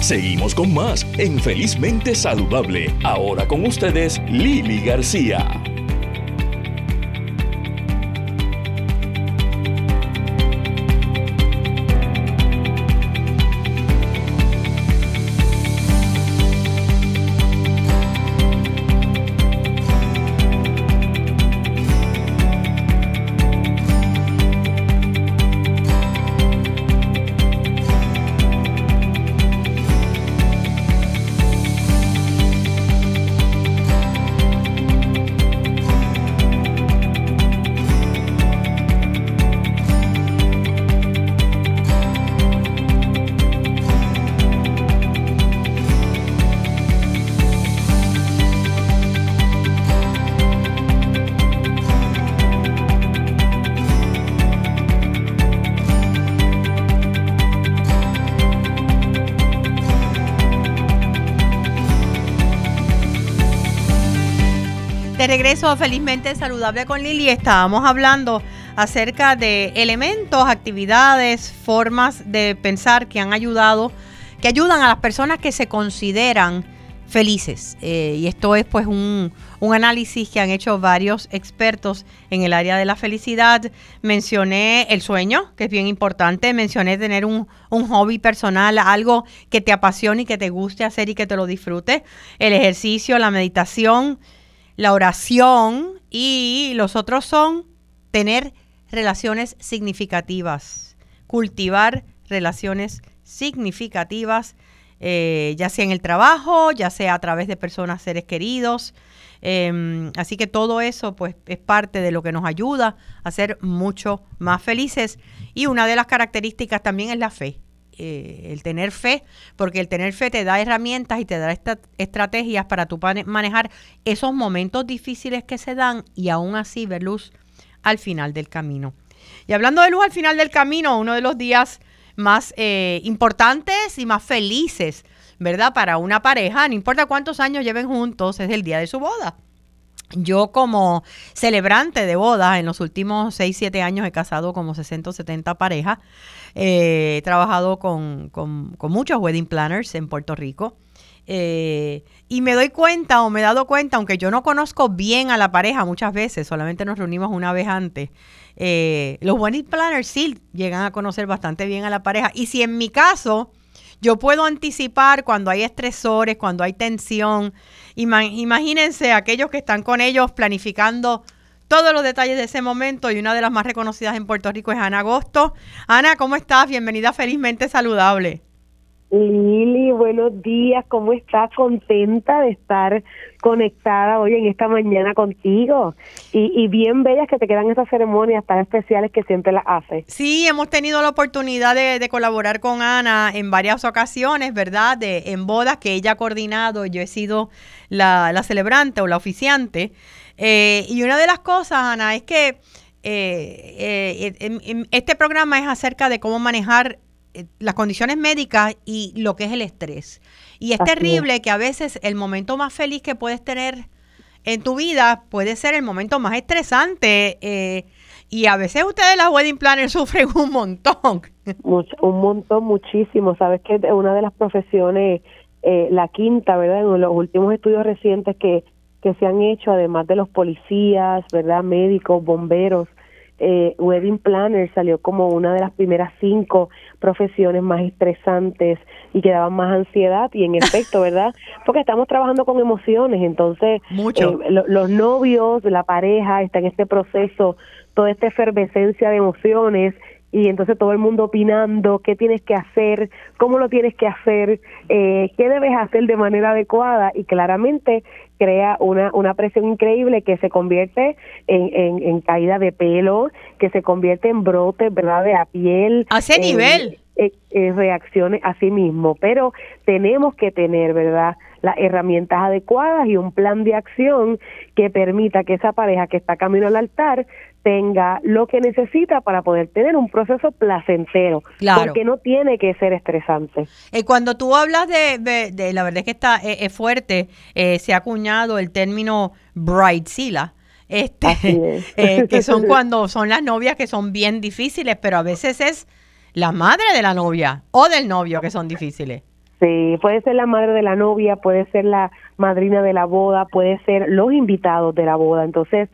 Seguimos con más en Felizmente Saludable. Ahora con ustedes, Lili García. Regreso Felizmente Saludable con Lili. Estábamos hablando acerca de elementos, actividades, formas de pensar que han ayudado, que ayudan a las personas que se consideran felices. Eh, y esto es pues un, un, análisis que han hecho varios expertos en el área de la felicidad. Mencioné el sueño, que es bien importante. Mencioné tener un, un hobby personal, algo que te apasione y que te guste hacer y que te lo disfrute. El ejercicio, la meditación la oración y los otros son tener relaciones significativas, cultivar relaciones significativas, eh, ya sea en el trabajo, ya sea a través de personas, seres queridos. Em, así que todo eso pues es parte de lo que nos ayuda a ser mucho más felices. Y una de las características también es la fe. Eh, el tener fe, porque el tener fe te da herramientas y te da estrategias para tú manejar esos momentos difíciles que se dan y aún así ver luz al final del camino. Y hablando de luz al final del camino, uno de los días más eh, importantes y más felices, ¿verdad? Para una pareja, no importa cuántos años lleven juntos, es el día de su boda. Yo como celebrante de bodas, en los últimos 6, 7 años he casado como 60 o 70 parejas. Eh, he trabajado con, con, muchos wedding planners en Puerto Rico. Eh, y me doy cuenta o me he dado cuenta, aunque yo no conozco bien a la pareja muchas veces, solamente nos reunimos una vez antes, eh, los wedding planners sí llegan a conocer bastante bien a la pareja. Y si en mi caso yo puedo anticipar cuando hay estresores, cuando hay tensión, imagínense aquellos que están con ellos planificando todos los detalles de ese momento y una de las más reconocidas en Puerto Rico es Ana Agosto. Ana, ¿cómo estás? Bienvenida Felizmente Saludable. Lili, buenos días, ¿cómo estás? Contenta de estar conectada hoy en esta mañana contigo y, bien bellas que te quedan esas ceremonias tan especiales que siempre las haces. Sí, hemos tenido la oportunidad de, colaborar con Ana en varias ocasiones, ¿verdad? De, en bodas que ella ha coordinado, yo he sido la, la celebrante o la oficiante. Eh, y una de las cosas, Ana, es que eh, eh este programa es acerca de cómo manejar las condiciones médicas y lo que es el estrés. Y es terrible que a veces el momento más feliz que puedes tener en tu vida puede ser el momento más estresante. Eh, y a veces ustedes las wedding planners *laughs* sufren un montón. un montón, muchísimo. Sabes que una de las profesiones, eh, la quinta, ¿verdad? En los últimos estudios recientes que, que se han hecho, además de los policías, ¿verdad? Médicos, bomberos, eh, Wedding Planner salió como una de las primeras cinco profesiones más estresantes y que daban más ansiedad y en efecto, *laughs* ¿verdad? Porque estamos trabajando con emociones, entonces Mucho. Eh, los novios, la pareja está en este proceso, toda esta efervescencia de emociones y entonces todo el mundo opinando qué tienes que hacer, cómo lo tienes que hacer, eh, qué debes hacer de manera adecuada y claramente crea una, una presión increíble que se convierte en, en, caída de pelo, que se convierte en brotes, ¿verdad?, de la piel. A ese nivel. reacciones a sí mismo, pero tenemos que tener, ¿verdad?, las herramientas adecuadas y un plan de acción que permita que esa pareja que está camino al altar tenga lo que necesita para poder tener un proceso placentero, claro. porque no tiene que ser estresante. Eh, cuando tú hablas de, de, la verdad es que está eh, es fuerte, eh, se ha acuñado el término bridezilla, este, *laughs* eh, que son *laughs* cuando son las novias que son bien difíciles, pero a veces es la madre de la novia o del novio que son difíciles. Sí, puede ser la madre de la novia, puede ser la madrina de la boda, puede ser los invitados de la boda. Entonces,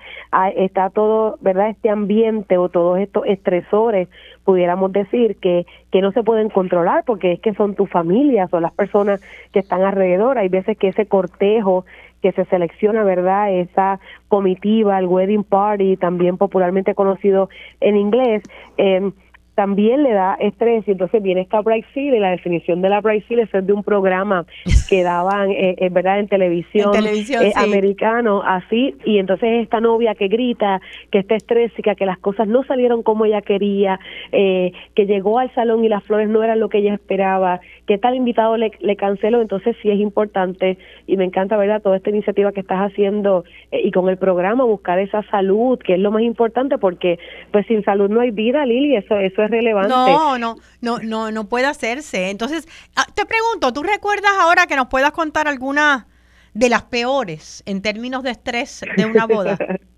está todo, ¿verdad? Este ambiente o todos estos estresores, pudiéramos decir, que, que no se pueden controlar porque es que son tu familia, son las personas que están alrededor. Hay veces que ese cortejo que se selecciona, ¿verdad? Esa comitiva, el wedding party, también popularmente conocido en inglés, eh, también le da estrés. Y entonces viene esta Bright Seal y la definición de la Bright Seal es de un programa *laughs* que daban eh, eh verdad en televisión, eh, americano así. Y entonces esta novia que grita que está estrésica que las cosas no salieron como ella quería eh, que llegó al salón y las flores no eran lo que ella esperaba que tal invitado le, le canceló. Entonces sí es importante y me encanta verdad toda esta iniciativa que estás haciendo y con el programa buscar esa salud que es lo más importante porque pues sin salud no hay vida Lili. Eso eso es relevante. No, no, no, no, no puede hacerse. Entonces, ah, te pregunto, ¿tú recuerdas ahora que nos puedas contar alguna de las peores en términos de estrés de una boda? *laughs*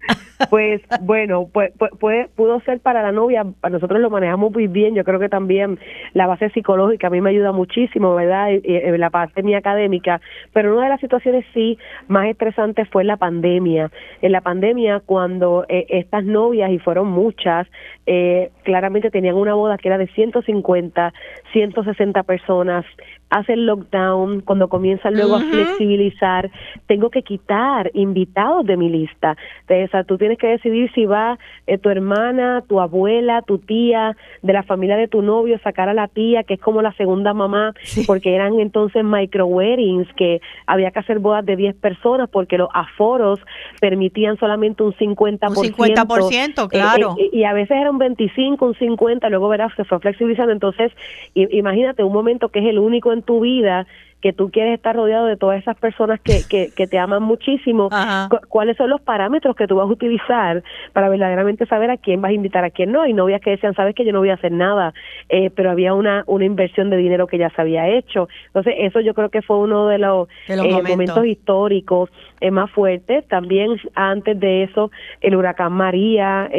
Pues bueno, pues, puede, pudo ser para la novia, nosotros lo manejamos muy bien, yo creo que también la base psicológica a mí me ayuda muchísimo, ¿verdad? Y, la parte mi académica, pero una de las situaciones sí más estresantes fue la pandemia. En la pandemia, cuando eh, estas novias, y fueron muchas, eh, claramente tenían una boda que era de 150, 160 personas, hacen lockdown, cuando comienzan luego a flexibilizar, tengo que quitar invitados de mi lista. De esa, tú tienes que decidir si va eh, tu hermana, tu abuela, tu tía, de la familia de tu novio, sacar a la tía, que es como la segunda mamá, porque eran entonces micro weddings, que había que hacer bodas de 10 personas, porque los aforos permitían solamente un 50%. Un 50%, claro. Eh, eh, y a veces era un 25, un 50, luego verás, se fue flexibilizando. Entonces, imagínate un momento que es el único en tu vida que tú quieres estar rodeado de todas esas personas que, que, te aman muchísimo, *laughs* cuáles son los parámetros que tú vas a utilizar para verdaderamente saber a quién vas a invitar, a quién no. Hay novias que decían, sabes que yo no voy a hacer nada, eh, pero había una, una inversión de dinero que ya se había hecho. Entonces, eso yo creo que fue uno de los, eh, momentos. históricos eh, más fuertes. También antes de eso, el huracán María,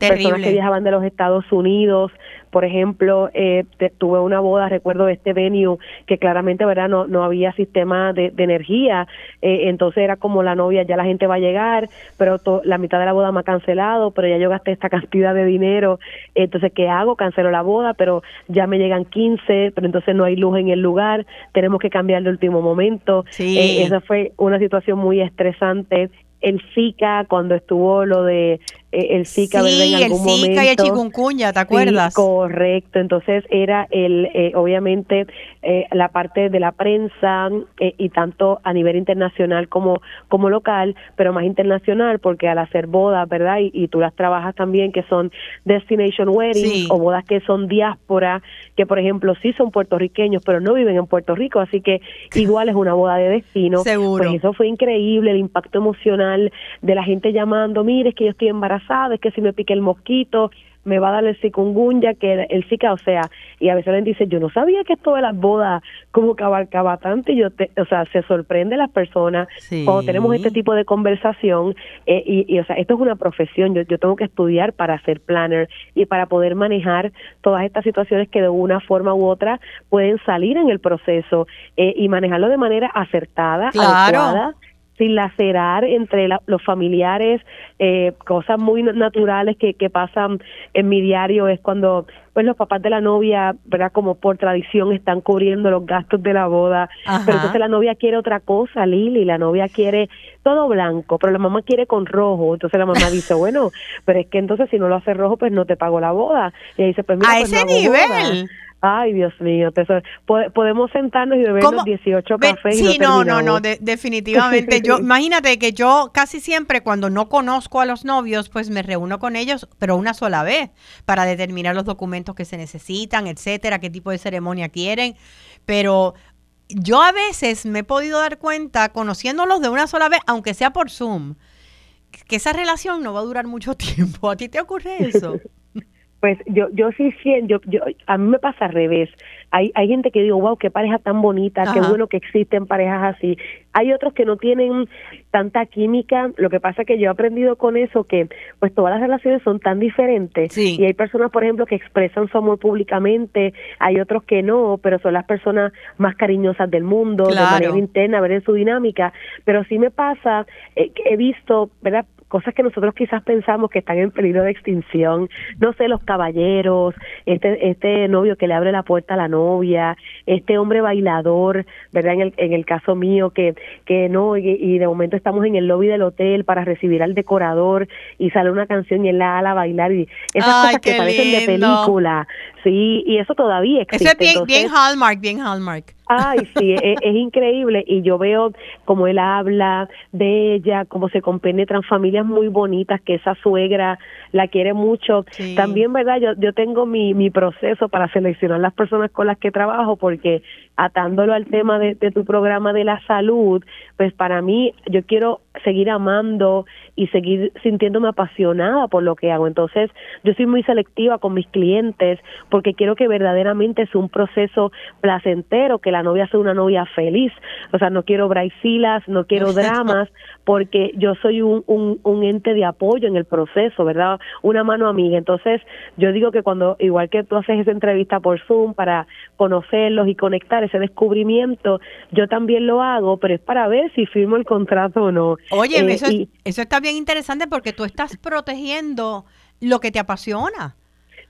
personas que viajaban de los Estados Unidos, por ejemplo, eh, tuve una boda, recuerdo de este venue, que claramente, ¿verdad? No, no había sistema de, energía, eh, entonces era como la novia, ya la gente va a llegar, pero la mitad de la boda me ha cancelado, pero ya yo gasté esta *laughs* cantidad de dinero, entonces, ¿qué hago? Cancelo la boda, pero ya me llegan 15, pero entonces no hay luz en el lugar, tenemos que cambiar de último momento. Sí. Eh, esa fue una situación muy estresante el SICA cuando estuvo lo de el Zika, sí, el Zika y el chikungunya, ¿te acuerdas? correcto, entonces era el eh, obviamente eh, la parte de la prensa y tanto a nivel internacional como como local, pero más internacional porque al hacer bodas, ¿verdad? Y, tú las trabajas también que son destination weddings o bodas que son diáspora, que por ejemplo sí son puertorriqueños, pero no viven en Puerto Rico, así que *laughs* igual es una boda de destino. Seguro. Pues eso fue increíble, el impacto emocional de la gente llamando, mire, es que yo estoy embarazada embarazada, es que si me pique el mosquito, me va a dar el cikungunya, que el zika, o sea, y a veces le dice, yo no sabía que esto de las bodas como que abarcaba tanto, y yo, te, o sea, se sorprende las personas cuando tenemos este tipo de conversación, eh, y, o sea, esto es una profesión, yo, yo tengo que estudiar para ser planner y para poder manejar todas estas situaciones que de una forma u otra pueden salir en el proceso eh, y manejarlo de manera acertada, adecuada sin lacerar entre los familiares, eh, cosas muy naturales que, que pasan en mi diario es cuando pues los papás de la novia, ¿verdad? Como por tradición están cubriendo los gastos de la boda, pero entonces la novia quiere otra cosa, Lili, la novia quiere todo blanco, pero la mamá quiere con rojo, entonces la mamá dice, bueno, pero es que entonces si no lo hace rojo, pues no te pago la boda. Y dice, pues mira, a pues ese nivel. Ay, Dios mío, podemos sentarnos y beber los 18 cafés. Sí, no, no, no, definitivamente. yo, *laughs* imagínate que yo casi siempre cuando no conozco a los novios, pues me reúno con ellos, pero una sola vez, para determinar los documentos que se necesitan, etcétera, qué tipo de ceremonia quieren. Pero yo a veces me he podido dar cuenta, conociéndolos de una sola vez, aunque sea por Zoom, que esa relación no va a durar mucho *laughs* tiempo. ¿A ti te ocurre eso? *laughs* Pues yo, yo sí siento, yo, a mí me pasa al revés. Hay, hay gente que digo, wow, qué pareja tan bonita, qué bueno que existen parejas así. Hay otros que no tienen tanta química. Lo que pasa es que yo he aprendido con eso que, pues todas las relaciones son tan diferentes. Y hay personas, por ejemplo, que expresan su amor públicamente, hay otros que no, pero son las personas más cariñosas del mundo, de manera interna, ver en su dinámica. Pero sí me pasa, eh, que he visto, ¿verdad? Cosas que nosotros quizás pensamos que están en peligro de extinción, no sé, los caballeros, este este novio que le abre la puerta a la novia, este hombre bailador, ¿verdad? En el, en el caso mío que que no y, de momento estamos en el lobby del hotel para recibir al decorador y sale una canción y él la ala a bailar y esas cosas que parecen de película, sí, y eso todavía existe. Eso es bien, bien Hallmark, bien Hallmark. Ay, sí, e, es, increíble y yo veo como él habla de ella, cómo se compenetran familias muy bonitas, que esa suegra la quiere mucho. También, ¿verdad? Yo, yo tengo mi, mi proceso para seleccionar las personas con las que trabajo porque atándolo al tema de, de tu programa de la salud, pues para mí yo quiero seguir amando y seguir sintiéndome apasionada por lo que hago. Entonces, yo soy muy selectiva con mis clientes porque quiero que verdaderamente sea un proceso placentero, que la novia sea una novia feliz. O sea, no quiero braisilas, no quiero dramas, porque yo soy un, un, un ente de apoyo en el proceso, ¿verdad? Una mano amiga. Entonces, yo digo que cuando, igual que tú haces esa entrevista por Zoom para conocerlos y conectar ese descubrimiento, yo también lo hago, pero es para ver si firmo el contrato o no. Oye, eh, eso, eso está bien interesante porque tú estás protegiendo lo que te apasiona.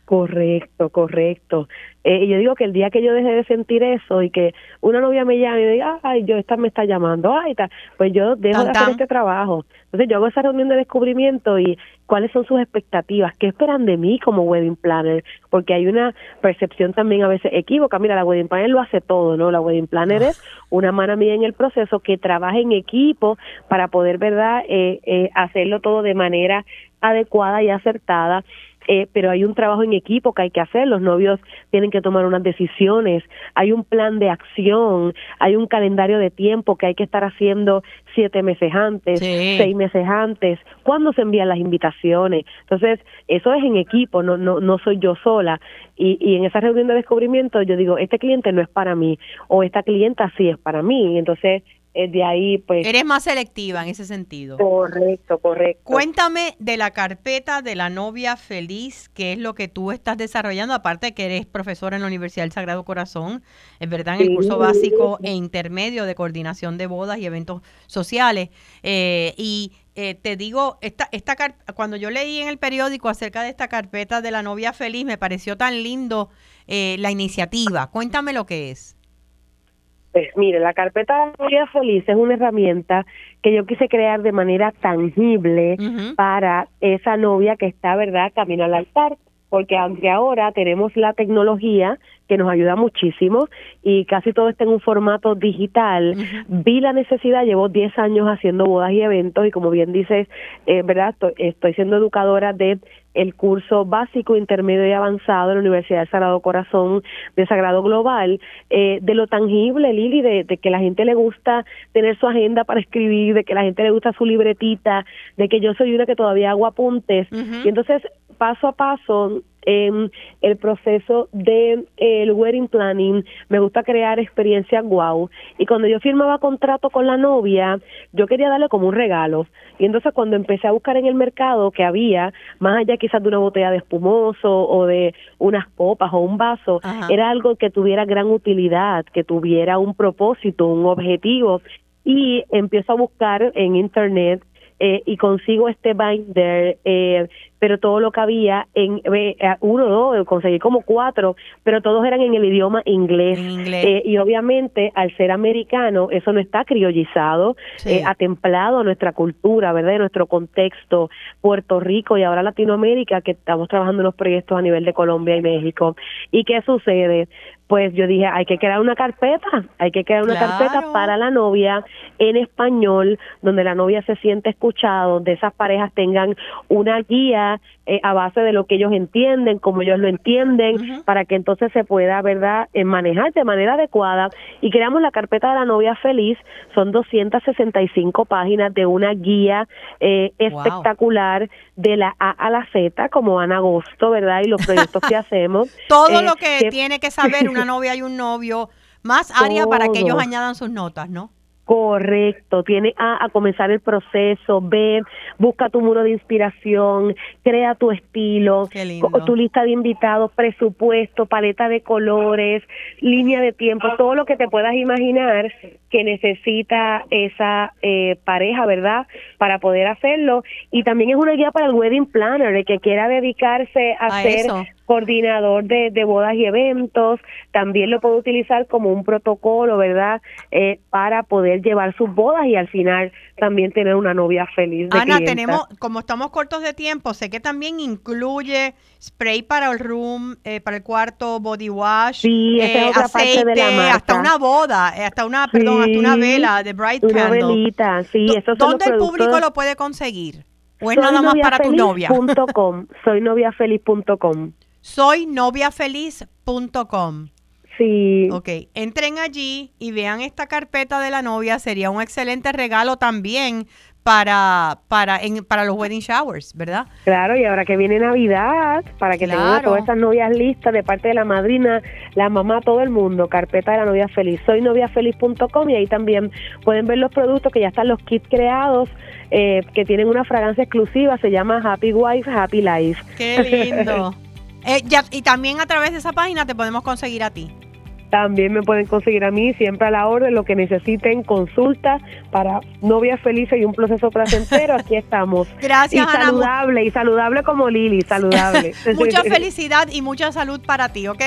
Correcto, correcto. Eh, yo digo que el día que yo deje de sentir eso y que una novia me llame y diga, ay, yo esta me está llamando, ay, tal, pues yo dejo de hacer este trabajo. Entonces yo hago esa reunión de descubrimiento y cuáles son sus expectativas, qué esperan de mí como wedding planner, porque hay una percepción también a veces equívoca. Mira, la wedding planner lo hace todo, ¿no? La wedding planner es una mano mía en el proceso que trabaja en equipo para poder, ¿verdad?, eh, eh, hacerlo todo de manera adecuada y acertada eh, pero hay un trabajo en equipo que hay que hacer, los novios tienen que tomar unas decisiones, hay un plan de acción, hay un calendario de tiempo que hay que estar haciendo siete meses antes, seis meses antes, cuándo se envían las invitaciones. Entonces, eso es en equipo, no, no, no soy yo sola. Y, y en esa reunión de descubrimiento yo digo, este cliente no es para mí, o esta clienta sí es para mí. Entonces, de ahí pues... Eres más selectiva en ese sentido. Correcto, correcto. Cuéntame de la carpeta de la novia feliz, qué es lo que tú estás desarrollando, aparte de que eres profesora en la Universidad del Sagrado Corazón, es verdad, en el curso básico e intermedio de coordinación de bodas y eventos sociales. Eh, y eh, te digo, esta, esta cuando yo leí en el periódico acerca de esta carpeta de la novia feliz, me pareció tan lindo la iniciativa. Cuéntame lo que es. Pues mire, la carpeta de Novia Feliz es una herramienta que yo quise crear de manera tangible para esa novia que está, ¿verdad?, camino al altar. porque aunque ahora tenemos la tecnología que nos ayuda muchísimo y casi todo está en un formato digital, vi la necesidad, llevo 10 años haciendo bodas y eventos y como bien dices, eh, ¿verdad? estoy siendo educadora de el curso básico, intermedio y avanzado en la Universidad del Sagrado Corazón de Sagrado Global, eh, de lo tangible, Lili, de, que la gente le gusta tener su agenda para escribir, de que la gente le gusta su libretita, de que yo soy una que todavía hago apuntes. Y entonces, paso a paso, en el proceso de el wedding planning, me gusta crear experiencias wow. Y cuando yo firmaba contrato con la novia, yo quería darle como un regalo. Y entonces cuando empecé a buscar en el mercado que había, más allá quizás de una botella de espumoso o de unas copas o un vaso, era algo que tuviera gran utilidad, que tuviera un propósito, un objetivo. Y empiezo a buscar en internet eh, y consigo este binder eh, pero todo lo que había en eh, uno, dos, conseguí como cuatro, pero todos eran en el idioma inglés. Eh, y obviamente, al ser americano, eso no está criollizado, eh, atemplado a nuestra cultura, ¿verdad? nuestro contexto, Puerto Rico y ahora Latinoamérica, que estamos trabajando en los proyectos a nivel de Colombia y México. ¿Y qué sucede? Pues yo dije, hay que crear una carpeta, hay que crear una carpeta para la novia en español, donde la novia se siente escuchada, donde esas parejas tengan una guía eh, a base de lo que ellos entienden, como ellos lo entienden, para que entonces se pueda, ¿verdad?, eh, manejar de manera adecuada. Y creamos la carpeta de la novia feliz, son 265 páginas de una guía eh, espectacular de la A a la Z, como Ana Agosto, ¿verdad? Y los proyectos que *laughs* hacemos. Todo lo que, tiene que saber una *laughs* novia y un novio, más área para que ellos añadan sus notas, ¿no? Correcto, tiene a, a, comenzar el proceso, ve, busca tu muro de inspiración, crea tu estilo, tu lista de invitados, presupuesto, paleta de colores, línea de tiempo, todo lo que te puedas imaginar que necesita esa eh, pareja, ¿verdad? Para poder hacerlo. Y también es una guía para el wedding planner, el que quiera dedicarse a, hacer coordinador de, de, bodas y eventos, también lo puede utilizar como un protocolo, ¿verdad? Eh, para poder llevar sus bodas y al final también tener una novia feliz. De Ana, tenemos, como estamos cortos de tiempo, sé que también incluye spray para el room, eh, para el cuarto, body wash, sí, eh, aceite, hasta una boda, hasta una, perdón, hasta una vela de bright una Velita, sí, eso ¿Dónde el público lo puede conseguir? ¿O es nada más para tu novia? *laughs* soy noviafeliz.com soy noviafeliz.com. Sí. Ok, entren allí y vean esta carpeta de la novia. Sería un excelente regalo también para para en, para los wedding showers, ¿verdad? Claro, y ahora que viene Navidad, para que tengan todas esas novias listas de parte de la madrina, la mamá, todo el mundo, carpeta de la novia feliz. Soy noviafeliz.com y ahí también pueden ver los productos que ya están los kits creados eh, que tienen una fragancia exclusiva, se llama Happy Wife, Happy Life. Qué lindo. *laughs* Eh, y también a través de esa página te podemos conseguir a ti. También me pueden conseguir a mí, siempre a la orden, lo que necesiten, consulta para novias felices y un proceso placentero. Aquí estamos. *laughs* Gracias, y saludable, y saludable como Lili, saludable. *laughs* mucha *laughs* felicidad y mucha salud para ti, ¿ok?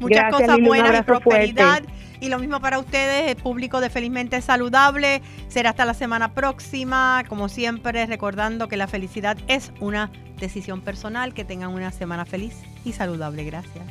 Muchas cosas buenas y prosperidad. Y lo mismo para ustedes, el público de Felizmente Saludable. Será hasta la semana próxima. Como siempre, recordando que la felicidad es una decisión personal. Que tengan una semana feliz y saludable. Gracias.